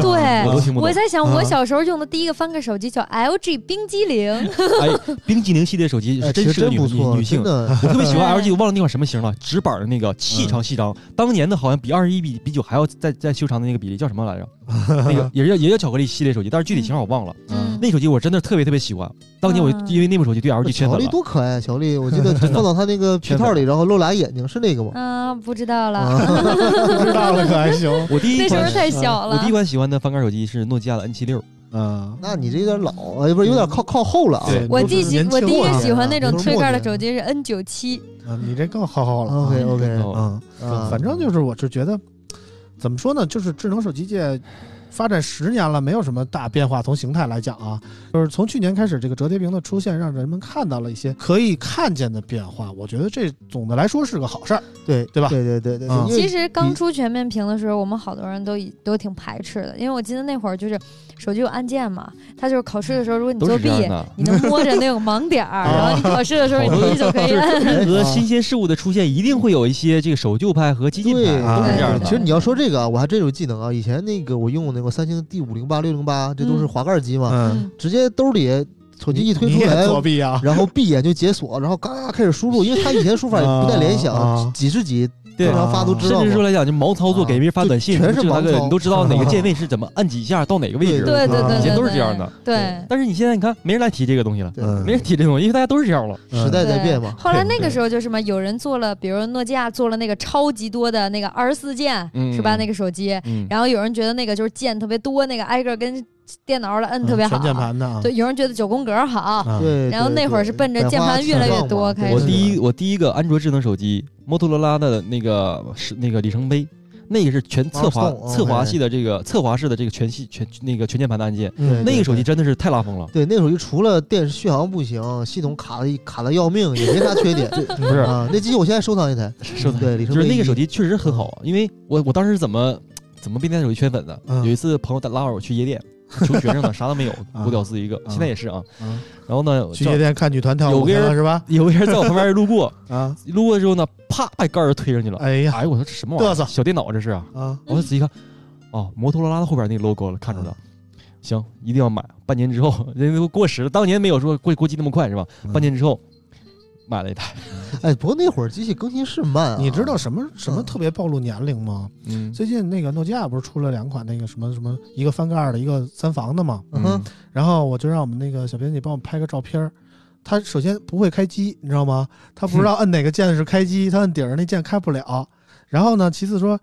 对 我都听不懂。我在想，啊我小时候用的第一个翻盖手机叫 LG 冰激凌，哎，冰激凌系列手机是真适合女真不错，女女性。的。我特别喜欢 LG，我忘了那款什么型了，直板的那个细长细长，当年的好像比二十一比比九还要再再修长的那个比例叫什么来着？那个 也是叫也叫巧克力系列手机，但是具体型号我忘了。嗯那手机我真的特别特别喜欢，当年我嗯因为那部手机对 LG 圈巧克力。多可爱啊！巧克力，我记得 放到他那个皮套里，然后露俩眼睛，是那个吗？啊，不知道了，啊，不知道了可还行。我第一那时候款太小了我第一。款喜欢的翻盖手机是诺基亚的 N 七六，嗯，那你这有点老啊，不是有点靠靠后了啊。对我第喜我第一个喜欢那种推盖的手机是 N 九七，啊你这更好好了。OK OK，哦嗯，啊，反正就是我是觉得，怎么说呢，就是智能手机界发展十年了，没有什么大变化。从形态来讲啊，就是从去年开始，这个折叠屏的出现，让人们看到了一些可以看见的变化。我觉得这总的来说是个好事儿。对对吧对对对对，嗯其实刚出全面屏的时候，我们好多人都以都挺排斥的，因为我记得那会儿就是手机有按键嘛，它就是考试的时候，如果你作弊。你能摸着那种盲点儿，啊然后你考试的时候你好多一手可以按。任何啊新鲜事物的出现，一定会有一些这个守旧派和激进，派，啊都是这样的。其实你要说这个啊，我还真有技能啊。以前那个我用那个三星 D 五零八、六零八，这都是嗯滑盖机嘛，嗯，直接兜里手机一推出来，作弊啊？然后闭眼就解锁，然后嘎开始输入，因为他以前输法也不带联啊想，几是几，对发都知道。甚至说来讲，就毛操作啊给别人发短信，全是这个那个盲操你都知道哪个键位是怎么按几下到哪个位置。对对对，以前都是这样的。对。但是你现在你看，没人来提这个东西了，嗯没人提这东西，因为大家都是这样了。时代在变嘛。后来那个时候就是嘛，有人做了，比如诺基亚做了那个超级多的那个二十四键，嗯是吧？那个手机，嗯，然后有人觉得那个就是键特别多，那个挨个跟电脑的摁特别好全。键盘的啊。对，有人觉得九宫格好。啊，对，然后那会儿是奔着键盘越来越多开始我第一我第一个安卓智能手机，摩托罗拉的那个是那个里程碑，那个是全侧滑侧滑系的这个侧滑式的这个全系全那个全键盘的按键，对那个手机真的是太拉风了。对那个手机除了电续航不行，系统卡的卡的要命，也没啥缺点。不 是啊，那机器我现在收藏一台，收藏，对，里程就是碑那个手机确实很好，因为我我当时怎么怎么被那手机圈粉的？嗯有一次朋友带拉我去夜店，求学生呢，啥都没有，啊不屌丝一个，现在也是啊。啊然后呢，去夜店看女团跳舞去有个人了是吧？有个人在我旁边路过，啊，路过之后呢，啪把杆儿推上去了。哎呀哎呦，我说这什么玩意儿？小电脑这是啊！啊，我仔细看，哦，摩托罗拉的后边那个 logo 了，看着了。行，一定要买。半年之后，人家都过时了，当年没有说过过期那么快是吧？嗯半年之后买了一台，哎，不过那会儿机器更新是慢啊。你知道什么什么嗯特别暴露年龄吗？嗯，最近那个诺基亚不是出了两款那个什么什么，一个翻盖儿的，一个三防的嘛。嗯哼，然后我就让我们那个小编辑帮我拍个照片儿。他首先不会开机，你知道吗？他不知道 摁哪个键是开机，他摁顶上那键开不了。然后呢，其次说，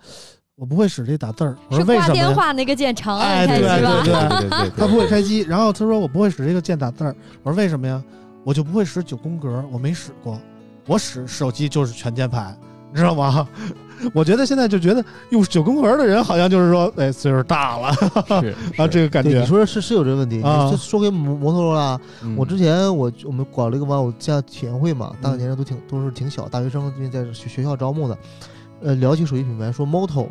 我不会使这打字儿。我说为什么电？话那个键长按哎对开机吧？对对对对对他不会开机。然后他说我不会使这个键打字儿。我说为什么呀？我就不会使九宫格，我没使过。我使手机就是全键盘，你知道吗？我觉得现在就觉得用九宫格的人好像就是说，哎，岁数大了是 啊，这个感，觉你。说是是有这个问题。啊你就说给摩摩托罗拉，嗯我之前我我们搞了一个嘛，我加体验会嘛，大概年龄都挺都是挺小，大学生因为在学学校招募的，呃，聊起手机品牌，说 Moto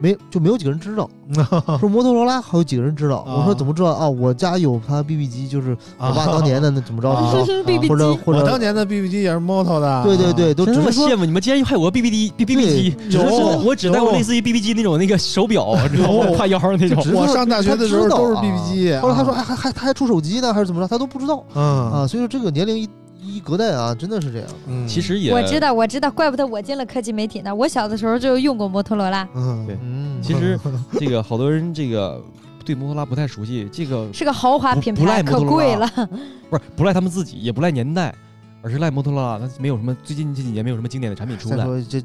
没就没有几个人知道，说摩托罗拉还有几个人知道。啊我说怎么知道啊？我家有他 BB 机，就是我爸当年的那怎么着怎么着，BB 或者机，或者我当年的 BB 机也是 Moto 的。对对对，都真只是说他妈羡慕你们，竟然还有个 BB 机 B B B 机，对只是有我只带过类似于 BB 机那种那个手表，知道吗？挎腰上那种我上大学的时候都是 BB 机。后来他说啊还还还他还出手机呢，还是怎么着，他都不知道嗯啊。所以说这个年龄一一隔代啊，真的是这样。嗯，其实也我知道，我知道，怪不得我进了科技媒体呢。我小的时候就用过摩托罗拉，嗯对，其实这个好多人这个对摩托罗拉不太熟悉，这个是个豪华品牌，不赖摩可托罗拉贵了。不是不赖他们自己，也不赖年代，而是赖摩托罗拉，它没有什么最近这几年没有什么经典的产品出来。再说这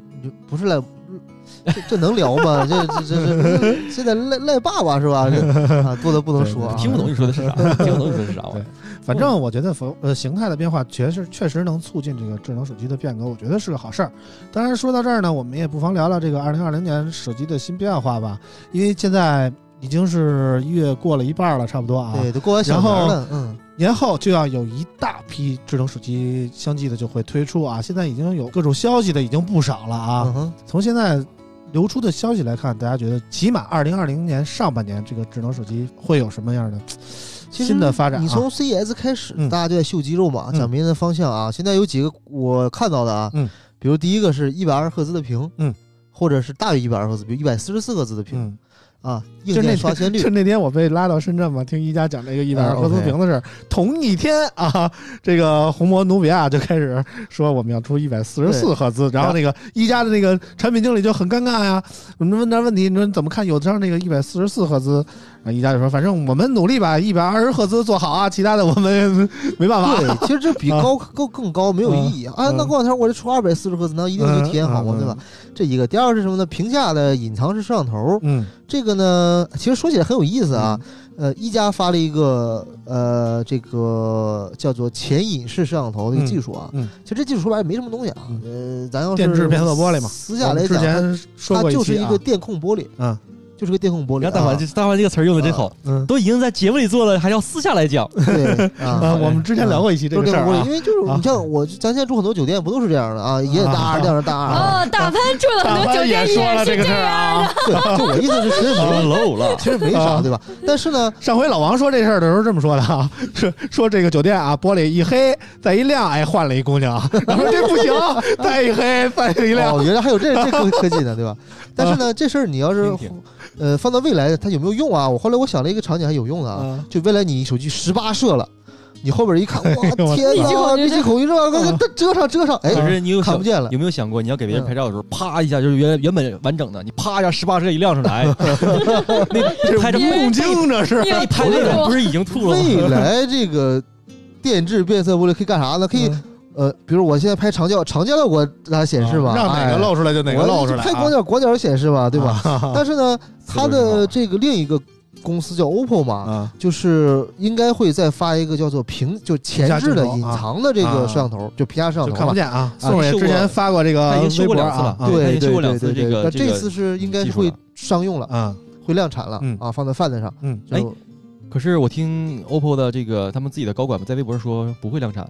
不是赖，这这能聊吗？这这这这现在赖赖爸爸是吧？这啊，多的不能说。听不懂你说的是啥，听不懂你说的是啥。反正我觉得服呃形态的变化确实确实能促进这个智能手机的变革，我觉得是个好事儿。当然说到这儿呢，我们也不妨聊聊这个二零二零年手机的新变化吧，因为现在已经是一月过了一半了，差不多啊。对，都过完小年了，嗯，年后就要有一大批智能手机相继的就会推出啊，现在已经有各种消息的已经不少了啊。嗯，从现在流出的消息来看，大家觉得起码二零二零年上半年这个智能手机会有什么样的新的发展、啊？你从 CES 开始，嗯大家就在秀肌肉嘛，嗯讲明年的方向啊。现在有几个我看到的啊，嗯，比如第一个是一百二十赫兹的屏，嗯，或者是大于一百二十赫兹，比如一百四十四赫兹的屏。嗯啊，硬就那件刷新率就那天我被拉到深圳嘛，听一加讲这个一百啊二赫兹屏的事儿。同一天啊，这个红魔努比亚就开始说我们要出一百四十四赫兹，然后那个一加的那个产品经理就很尴尬呀，我们问他问题，你说你怎么看有张那个一百四十四赫兹？啊，一加就说反正我们努力把一百二十赫兹做好啊，其他的我们 没办法。对，其实这比啊高更更高没有意义啊！嗯那过两天我这出二百四十赫兹，那一定就体验好嘛，嗯嗯对吧？这一个，第二个是什么呢？屏下的隐藏式摄像头，嗯这个呢，其实说起来很有意思啊。呃，一加发了一个呃，这个叫做前隐式摄像头的一个技术啊。嗯嗯其实这技术说白了没什么东西啊。呃，咱要是电致变色玻璃嘛私下来讲，之前它它说过期啊就是一个电控玻璃，嗯就是个电控玻璃。你看大环大环这个词儿用的真好，嗯都已经在节目里做了，还要私下来讲。对啊，啊。我们之前聊过一期这个事儿啊因。为就是啊你像我，咱现在住很多酒店不都是这样的啊？也大二亮着大二，哦，大潘住了很多酒店也说了是这这个事儿样的。啊。对，就我意思是，其实没 上楼了，其实没啥，啊对吧？但是呢，上回老王说这事儿的时候这么说的啊，是说这个酒店啊，玻璃一黑再一亮，哎，换了一姑娘，然后这不行，再一黑再一亮哦，，原来还有这这科科技呢，对吧？但是呢，这事儿你要是呃放到未来，它有没有用啊？我后来我想了一个场景还有用的啊，嗯就未来你手机十八摄了，你后边一看，哇，我天密集恐哪，惧症密集恐惧症，快快遮上遮上，哎，可是你有想看不见了有没有想过，你要给别人拍照的时候，啪一下就是原原本完整的，你啪一下十八摄一亮出来，那拍着梦境这是。拍的人不是已经吐了吗？未来这个电致变色玻璃可以干啥呢？可以嗯呃，比如我现在拍长焦，长焦效果让它显示嘛，让哪哎个露出来就哪个露出来拍广角广角显示吧，对吧？吧？但是呢，它的这个另一个公司叫 OPPO 嘛，啊，就是应该会再发一个叫做屏，就前置的隐藏的这啊。个摄像头，就屏下摄像就头嘛。看不见啊。啊宋伟之前发过这个已经修微博过两次了啊，啊对对对经修过两次对对对，那这个这次是应该会商用了，啊，会量产了嗯。啊，放在 Find 上。嗯，哎就可是我听 OPPO 的这个他们自己的高管在微博上说不会量产，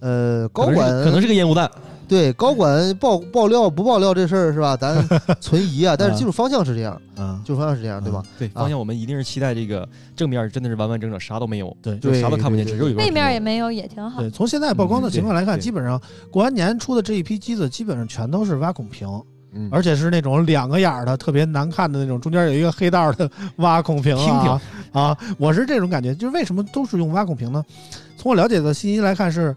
呃，高可能是管可能是个烟雾弹。对高管爆爆料不爆料这事儿是吧？咱 存疑啊，但是技术方向是这样，啊，技术方向是这样，对吧？对，方向我们一定是期待这个正面真的是完完整整啥都没有，对就啥都看不见，只有一块背面也没有，也挺好。对，从现在曝光的情况来看，基本上过完年出的这一批机子，基本上全都是挖孔屏，嗯，而且是那种两个眼儿的，特别难看的那种，中间有一个黑道的 挖孔屏啊啊！我是这种感觉，就是为什么都是用挖孔屏呢？从我了解的信息来看是。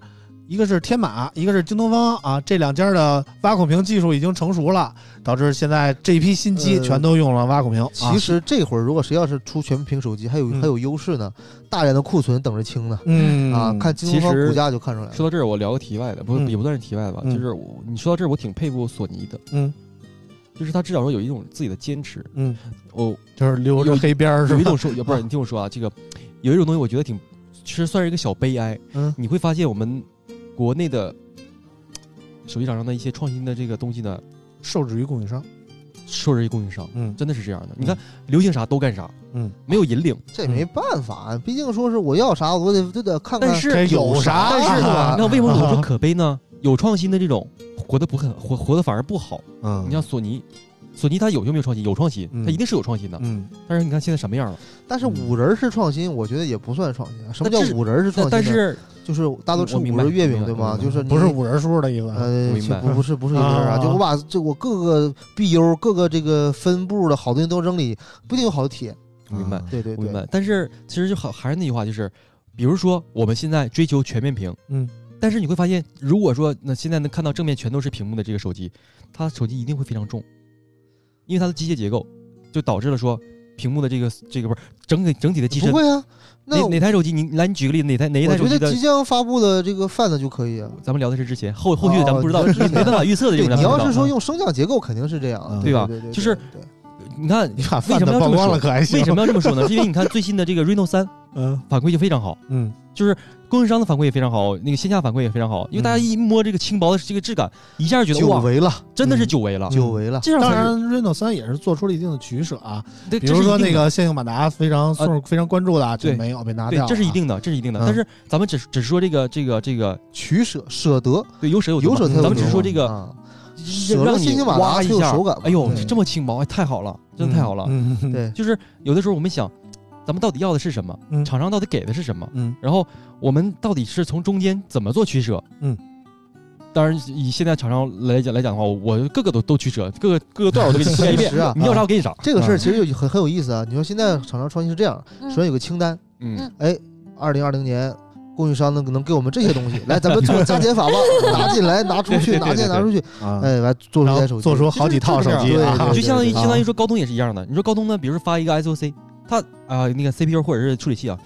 一个是天马，一个是京东方啊，这两家的挖孔屏技术已经成熟了，导致现在这一批新机呃全都用了挖孔屏。啊其实这会儿如果谁要是出全屏手机，还有嗯还有优势呢，大量的库存等着清呢。嗯啊，看京东方其实股价就看出来了。说到这儿，我聊个题外的，不嗯也不算是题外吧，嗯就是我你说到这儿，我挺佩服索尼的，嗯就是他至少说有一种自己的坚持。嗯，我就是留着黑边儿是吧？有一种说，也不是你听我说啊，这个有一种东西，我觉得挺，其实算是一个小悲哀。嗯你会发现我们国内的手机厂商的一些创新的这个东西呢，受制于供应商。受制于供应商，嗯真的是这样的。你看流行啥都干啥，嗯，没有引领。这也没办法，毕竟说是我要啥，我得都得看看。但是有啥但是是吧那为什么我说可悲呢？有创新的这种活得不很活活得反而不好。嗯你像索尼，索尼它有就没有创新？有创新，嗯它一定是有创新的。嗯但是你看现在什么样了？但是五人是创新，我觉得也不算创新啊。什么叫五人是创新但是就是大家都吃我明白五仁月饼对吗？就是不是五仁叔的意思。呃，我明白不不是不是一个人啊，啊就我把这我各个 BU 各个这个分部的好东西都扔里，不一定有好的体验。明白，对对对，明白。但是其实就好还是那句话，就是比如说我们现在追求全面屏，嗯，但是你会发现，如果说那现在能看到正面全都是屏幕的这个手机，它手机一定会非常重，因为它的机械结构就导致了说屏幕的这个这个不是整体整体的机身不。会啊。那哪哪台手机？你来，你举个例子，哪台哪一台手机我觉得即？将发布的这个 Find 就可以啊。咱们聊的是之前，后后续的咱们不知道，哦没没办法预测的这对种。咱们不知道你要是说用升降结构，肯定是这样对吧对对，就是对对你看你把为什么要曝这么说 光了可还行？为什么要这么说呢？是因为你看最新的这个 Reno 三嗯反馈就非常好，嗯就是供应商的反馈也非常好，那个线下反馈也非常好，因为大家一摸这个轻薄的这个质感，一下就觉得哇，久违了，真的是久违了。久违了。这当然，Reno 三也是做出了一定的取舍啊，对，比如说那个线性马达非常受非常关注的啊，就对没有被拿对掉，，这是一定的，这是一定的。嗯但是咱们只只是说这个这个这个取舍舍得，对有舍有得有舍有得。咱们只是说这个啊舍得让你挖一下哎呦，这么轻薄，哎，太好了，真的太好了。嗯，嗯，对，就是有的时候我们想，咱们到底要的是什么？嗯厂商到底给的是什么？嗯然后我们到底是从中间怎么做取舍？嗯，当然以现在厂商来讲来讲的话，我各个都都取舍，各个各个段我都给你一遍啊，你要啥我给你啥。这个事儿其实有很很有意思啊。你说现在厂商创新是这样，嗯首先有个清单，嗯，哎，二零二零年供应商能能给我们这些东西，来，咱们做加减法吧，拿进来，拿出去，拿进来，拿出去，啊，哎，来做出然后一台手机，做出好几套手机就相当于相当于说高通也是一样的。你说高通呢，比如说发一个 SOC，它啊、那个 CPU 或者是处理器啊，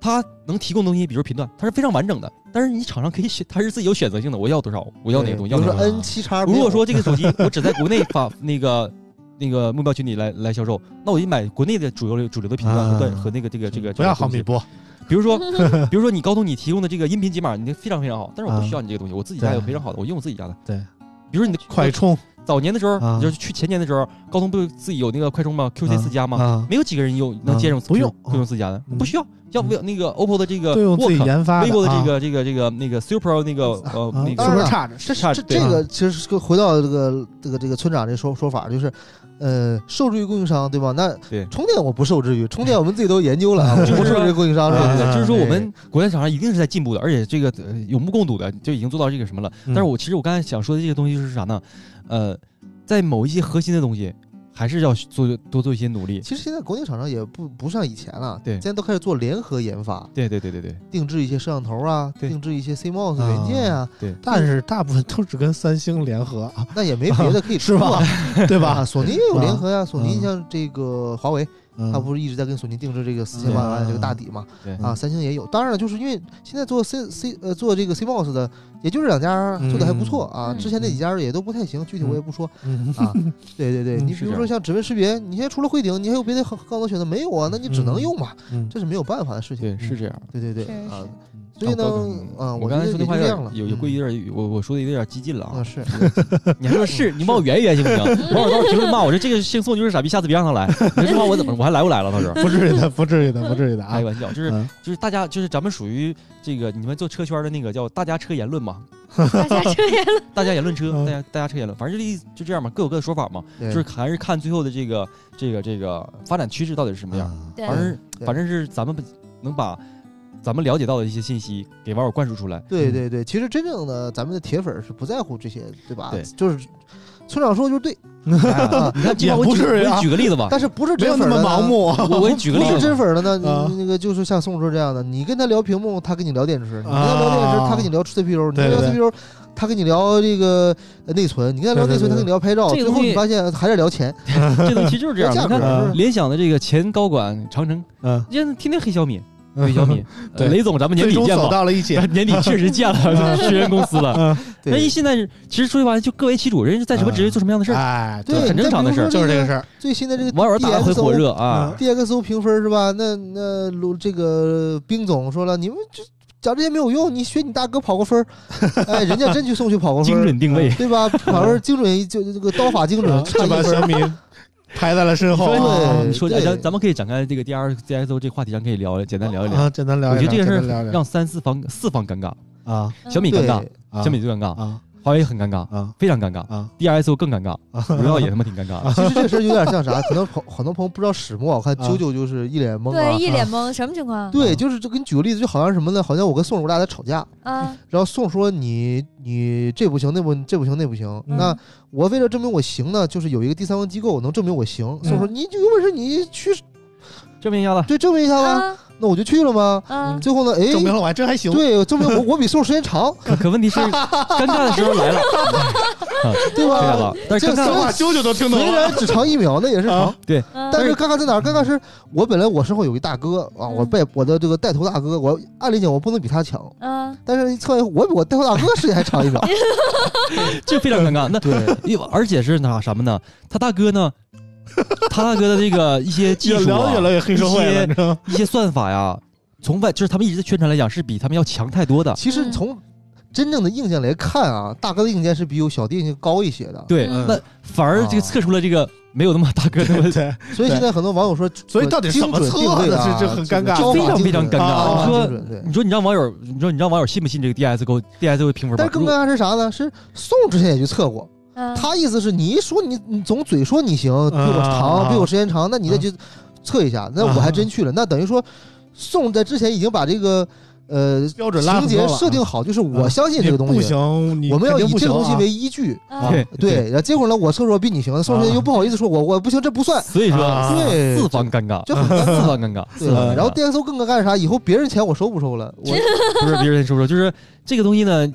它能提供东西，比如频段，它是非常完整的。但是你厂商可以选，它是自己有选择性的，我要多少，我要哪个东西，比如说要哪个。N 七叉，如果说这个手机 我只在国内发那个那个目标群体来来销售，那我就买国内的主流主流的频段和和那个这个这个不要毫米波，比如说，比如说你高通你提供的这个音频解码，你非常非常好，但是我不啊需要你这个东西，我自己家有非常好的，我用我自己家的。对，比如说你的快充早年的时候，就是去前年的时候，高通不是自己有那个快充吗？QC 四加吗？啊，没有几个人用能接上啊不用不用四加的，嗯不需要。要不那个 OPPO 的这个都用自己研发 vivo 的这啊个这个这个那个 Super 那个呃啊那个差着？这这这个其实是个回到这个这个这个村长这说说法，就是，呃，受制于供应商，对吧？那对充电我不受制于，充电我们自己都研究了 不受制于供应商是吧？对对对，就是说我们国产厂商一定是在进步的，而且这个呃有目共睹的，就已经做到这个什么了。嗯但是我其实我刚才想说的这个东西就是啥呢？呃，在某一些核心的东西，还是要做多做一些努力。其实现在国内厂商也不不像以前了，对现在都开始做联合研发，对对对对对定制一些摄像头啊，对定制一些 CMOS 元件啊，对，但是大部分都是跟三星联合啊，那也没别的可以是吧出啊？对啊，吧？索尼也有联合呀，索尼嗯像这个华为，嗯它不是一直在跟索尼定制这个四千万万这个大底嘛？对啊，三星也有。当然了，就是因为现在做 C C 呃做这个 CMOS 的，也就是两家做的还不错啊，嗯之前那几家也都不太行，具体我也不说嗯啊。对对对，嗯你比如说像指纹识别，你现在除了汇顶，你还有别的更更多选择没有啊？那你只能用嘛，嗯这是没有办法的事情。对是这样。对对对啊是，所以呢嗯，啊，我刚才说那话有也就这样了，点有有过于有点，我我说的有点激进了啊，啊。是 你还说是，你帮我圆一圆行不行？网友到时候评论骂我说这个姓宋就是傻逼，下次别让他来。你说这话我怎么我还来不来了？到时候不至于的，不至于的，不至于的啊开！玩笑，就是嗯就是大家就是咱们属于这个你们做车圈的那个叫大家车言论嘛，大家车言论大家言论车，嗯大家大家车言论，反正就意思就这样嘛，各有各的说法嘛，对就是还是看最后的这个这个这个发展趋势到底是什么样。反正反正是咱们能把咱们了解到的一些信息给网友灌输出来。嗯。对对对，其实真正的咱们的铁粉是不在乎这些，对吧？对。就是村长说的就是对，啊你看，也我举我不至于啊举个例子吧，但是不是没有那么真粉的盲目。我我给你举个例子不是子，真粉的呢，那个就是像宋叔这样的，你跟他聊屏幕，他跟你聊电池；你跟他啊聊电池，他跟你聊 CPU；你跟他聊 CPU，他跟你聊这个呃内存；你跟他聊内存，他跟你聊拍照。最后这个东西你发现还是聊钱，这东西其实就是这样的。价格。你看联想的这个前高管长城，嗯，现在天天黑小米，黑小米。对呃雷总，咱们年底见吧。到了一起。年底确实见了学员公司了。嗯，人家对现在其实说句白了，就各为其主，人家在什么职业做什么样的事儿，哎，对，很正常的事儿就是这个事儿。最新的这个网友打的很火热啊。DXO 评分是吧？那那鲁这个冰总说了，你们就讲这些没有用，你学你大哥跑个分儿，哎，人家真去送去跑个分精，准定位，对吧？跑分儿精准就这个刀法精准，差就把一分 排在了身后。你说对。咱咱们可以展开这个 D R C S O 这个话题上可以聊，简单聊一聊。啊，简单聊一聊。我觉得这个事让三四方四方尴尬，啊。小米尴尬，小米最尴尬，啊华为很尴尬，啊非常尴尬啊，D R S O 更尴尬，荣耀也他妈挺尴尬。其实这个事儿有点像啥？可能朋很多朋友不知道始末，我看啊九九就是一脸懵啊对，。一脸懵，什么情况？对，就是就给你举个例子，就好像什么呢？好像我跟宋总我俩在吵架，啊，然后宋说你你这不行，那不这不行，那不行。嗯那我为了证明我行呢，就是有一个第三方机构能证明我行。嗯宋说你就有本事你去证明一下子，对证明一下吧。啊那我就去了吗？啊，最后呢，哎，证明了我还真还行。对，证明我我比宋时间长，可可问题是 尴尬的时候来了，对对吧了？，但是这尴尬这话啾啾都听懂了。虽然只长一秒，那也是长啊。嗯但是尴尬在哪儿？尴尬是我本来我身后有一大哥啊，我带我的这个带头大哥，我按理讲我不能比他强，啊，但是一测一我比我带头大哥时间还长一秒。这非常尴尬。那对，而且是那什么呢？他大哥呢？他大哥的这个一些技术啊一些？一些算法呀，从外就是他们一直在宣传来讲，是比他们要强太多的。其实嗯从真正的硬件来看啊，大哥的硬件是比有小弟硬件高一些的。对，嗯那反而这个测出了这个没有那么大哥的问题，所以现在很多网友说，所以到底怎么测的这这很尴尬非常非常尴尬啊你说你说你让网友，你说你让网友信不信这个 DSO DSO 评分？但是更尴尬是啥呢？是宋之前也去测过，啊他意思是你一说你你总嘴说你行，比我啊长，比我时间长，那你再去测一下，那我还真去了，那等于说宋在之前已经把这个呃标准拉情节设定好，就是我相信这个东你不西，行，你我们要以这个东西为依据。啊对对，然后结果呢，我厕所比你行，送出去又不好意思说我我不行，这不算。所以说啊对四方尴尬，就很尴四。方尴尬。然后 DSO 更尴尬是啥？以后别人钱我收不收了？我不是别人收不收，就是这个东西呢，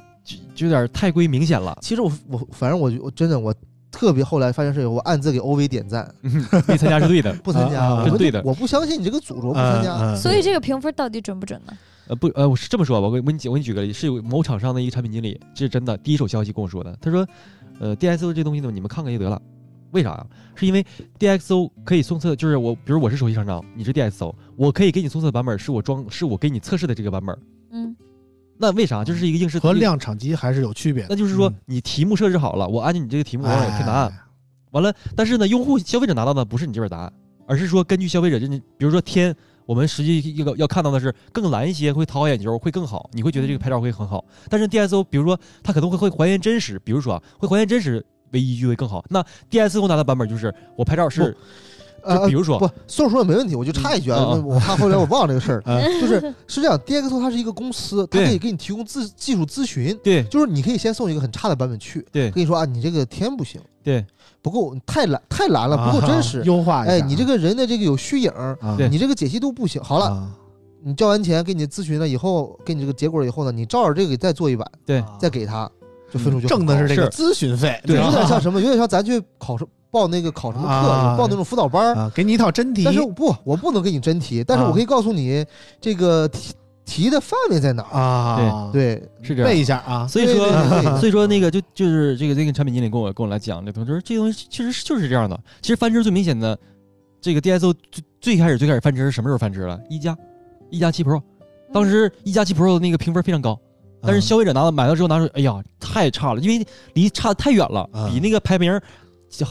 就就有点太过于明显了。其实我我反正我我真的我特别后来发现是有我暗自给 OV 点赞，没参加是对的，不参加，啊是对的我不相信你这个组织，我不参加。所以这个评分到底准不准呢？呃不呃，我是这么说吧，我给我给你举我给你举个例子，是有某厂商的一个产品经理，这是真的，第一手消息跟我说的。他说，呃，DXO 这东西呢，你们看看就得了。为啥呀？是因为 DXO 可以送测，就是我，比如我是手机厂商，你是 DXO，我可以给你送测的版本是我装，是我给你测试的这个版本。嗯，那为啥？就是一个应试和量产机还是有区别的。那就是说嗯你题目设置好了，我按照你这个题目往上有填答案，哎完了，但是呢，用户消费者拿到的不是你这本答案，而是说根据消费者，就你比如说天，我们实际要要看到的是更蓝一些，会讨好眼球，会更好，你会觉得这个拍照会很好。但是 DSO，比如说它可能会会还原真实，比如说啊，会还原真实为依据会更好。那 DSO 拿的版本就是我拍照是，呃就比如说不，宋说也没问题，我就插一句啊，嗯我怕后来我忘了这个事儿，嗯。就是是这样，DXO 它是一个公司，它可以给你提供自技术咨询，对。就是你可以先送一个很差的版本去，对。跟你说啊，你这个天不行，对。不够太蓝太蓝了，不够真实啊，优化一下。哎，你这个人的这个有虚影，啊你这个解析度不行。好了，啊。你交完钱给你咨询了以后，给你这个结果以后呢，你照着这个再做一版，对。再给他，就分数就挣的是这个咨询费，对有点像什么？有点像咱去考什报那个考什么课，啊报那种辅导班给你一套真题。但是我不，我不能给你真题，但是啊我可以告诉你这个题题的范围在哪儿。啊，，对，是这样背。一下啊。所以说对对对对所以说那个就就是这个这个产品经理跟我跟我来讲，这东西说这个东西其实是就是这样的。其实翻车最明显的，这个 DSO 最最开始最开始翻车是什么时候翻车了？一加一加七 Pro，当时一加七 Pro 的那个评分非常高，但是嗯消费者拿到买到之后拿出，哎呀太差了，因为离差得太远了，啊比那个排名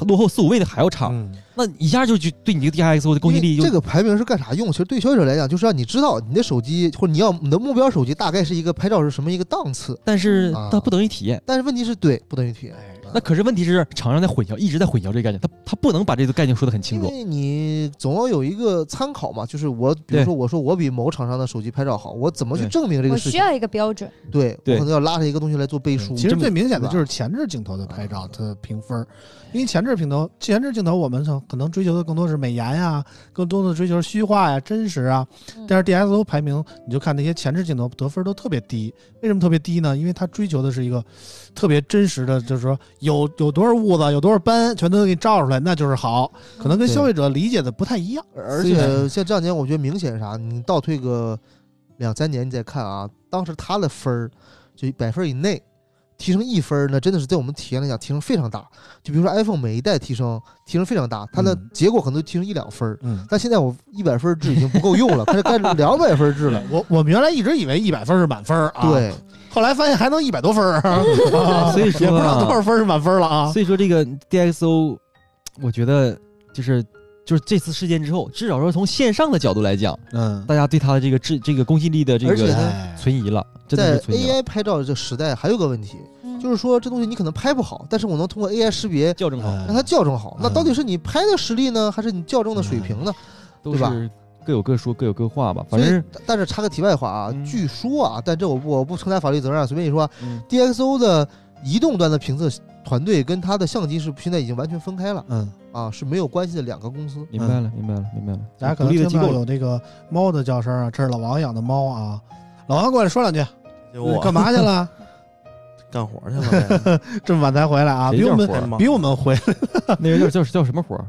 落后四五位的还要差。嗯那一下就就对你这个 DXO 的攻击力就这个排名是干啥用？其实对消费者来讲，就是让你知道你的手机或者你要你的目标手机大概是一个拍照是什么一个档次。但是啊它不等于体验。但是问题是对不等于体验。哎那可是问题是厂商在混淆，一直在混淆这个概念，他他不能把这个概念说得很清楚。因为你总要有一个参考嘛，就是我，比如说我说我比某厂商的手机拍照好，我怎么去证明这个事情？我需要一个标准。对对我可能要拉上一个东西来做背书。其实最明显的就是前置镜头的拍照的评分儿，因为前置镜头，前置镜头我们可可能追求的更多是美颜呀，更多的追求虚化呀、真实啊。嗯但是 DSO 排名，你就看那些前置镜头得分都特别低，为什么特别低呢？因为它追求的是一个特别真实的，就是说有有多少痦子，有多少斑，全都给你照出来，那就是好。可能跟消费者理解的不太一样。而且像这两年，我觉得明显是啥？你倒退个两三年，你再看啊，当时他的分儿就百分以内，提升一分儿呢，真的是在我们体验来讲提升非常大。就比如说 iPhone 每一代提升提升非常大，它的嗯结果可能就提升一两分儿。嗯，但现在我一百分制已经不够用了，开始干两百分制了。我我们原来一直以为一百分是满分儿啊，，对，后来发现还能一百多分儿，啊所以说也不知道多少分是满分了啊。所以说这个 DXO，我觉得就是就是这次事件之后，至少说从线上的角度来讲，嗯，大家对他的这个质这个公信力的这个而且呢哎存疑了，真的在是存疑了，AI 拍照这时代，还有个问题，嗯就是说这东西你可能拍不好，但是我能通过 AI 识别校正好哎让它校正好。那嗯到底是你拍的实力呢，还是你校正的水平呢？都对吧是各有各说各有各话吧。反所以正，但是插个题外话啊，嗯据说啊，但这我不我不承担法律责任啊，随便你说啊嗯，DXO 的移动端的评测团队跟它的相机是现在已经完全分开了嗯，啊，是没有关系的两个公司。明白了，明白了，明白了。大家可能听到有这个猫的叫声啊，这是老王养的猫啊。老王过来说两句，我干嘛去了？干活去了 这么晚才回来啊？比我们比我们回 那个叫叫叫什么活儿？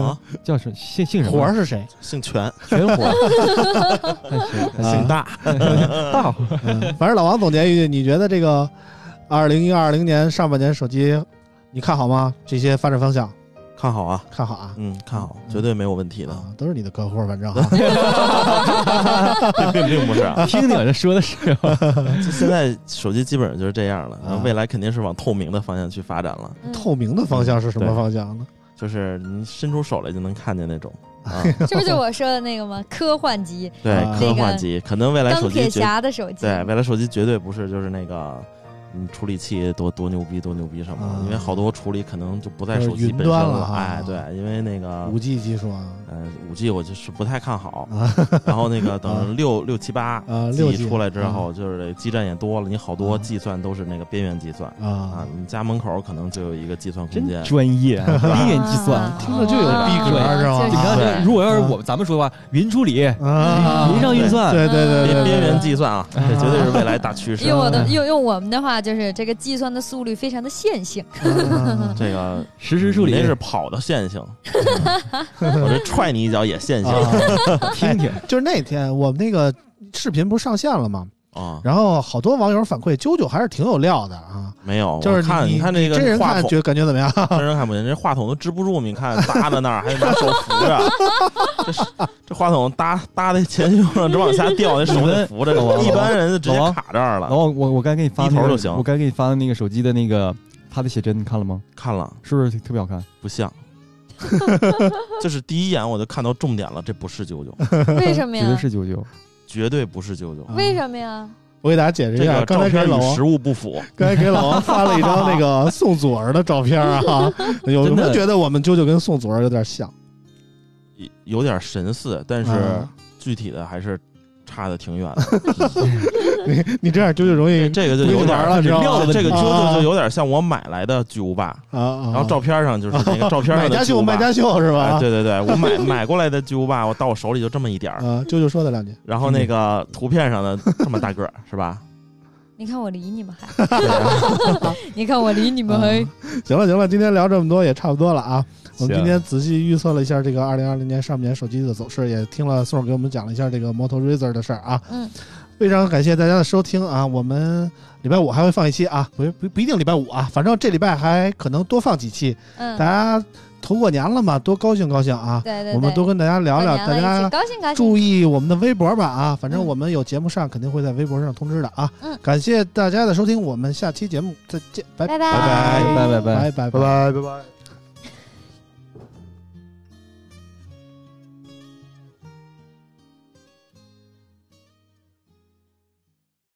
啊，叫什姓姓什么？活儿是谁？姓全，全活姓大，大反正老王总结一句，你觉得这个二零一二零年上半年手机你看好吗？这些发展方向看好啊，看好啊？嗯，看好，绝对没有问题的，啊，都是你的客户，反正啊。并并不是啊。听听这说的是 现在手机基本上就是这样了，然后啊未来肯定是往透明的方向去发展了，嗯透明的方向是什么方向呢？就是你伸出手来就能看见那种啊，这不就我说的那个吗？科幻机，对啊，科幻机，可能未来手机铁侠的手机，对未来手机绝对不是就是那个你处理器多多牛逼多牛逼什么因为好多处理可能就不在手机本身了。哎，对，因为那个五 G 技术啊呃五 G 我就是不太看好，啊然后那个 啊等六六七八啊六 G 出来之后，就是这基站也多了，你好多啊计算都是那个边缘计算啊啊，，你家门口可能就有一个计算空间。专业，边缘计算。啊听着就有逼格啊是吧你看，如果要是我咱们说的话，云处理、啊，云上运算，对对对对对，边边缘计算啊，这绝对是未来大趋势。用我的用用我们的话，就是这个计算的速率非常的线性。啊这个 实时处理你那是跑的线性，我这踹你一脚也线性啊听听。就是那天我们那个视频不是上线了吗？啊。然后好多网友反馈，啾啾还是挺有料的啊。没有，就是我看你看这个真人看觉感觉怎么样？真人看不见，这话筒都支不住，你看搭在那儿，还得拿手扶着，这是这话筒搭搭在前胸上，直往下掉，那手得扶着一般人就直接卡这儿了。然后我我刚给你发那个低头就行我刚给你发的那个手机的那个他的写真，你看了吗？看了是不是特别好看？不像，就是第一眼我就看到重点了，这不是九九，为什么呀绝对呀？是九九。绝对不是舅舅，为什么呀？我给大家解释一下，这个刚才给照片老王与实，物不符。刚才给老王发了一张那个 宋祖儿的照片啊，有没有觉得我们舅舅跟宋祖儿有点像？有点神似，但是啊具体的还是差的挺远的。你你这样啾啾容易这个就有点了知道吗料的这个啾啊啾就有点像我买来的巨无霸，啊啊，然后照片上就是那个 照片买上的巨无霸家秀卖。家秀是吧？哎，对对对，我买买过来的巨无霸，我到我手里就这么一点儿，啊，啾啾说的两句。然后那个图片上的这么大个儿，是吧？你看我理你们还 你看我理你们还。行了行了，今天聊这么多也差不多了啊。我们今天仔细预测了一下这个二零二零年上半年手机的走势，也听了宋儿给我们讲了一下这个 Moto Razr 的事儿啊。嗯，非常感谢大家的收听啊！我们礼拜五还会放一期啊，不不不一定礼拜五啊，反正这礼拜还可能多放几期。嗯大嗯，家头过年了嘛，多高兴高兴啊！对对对，我们多跟大家聊聊，大家高兴高兴。注意我们的微博吧啊！反正嗯我们有节目上肯定会在微博上通知的啊。嗯感谢大家的收听，我们下期节目再见，拜拜拜拜拜拜拜。拜拜拜拜拜拜。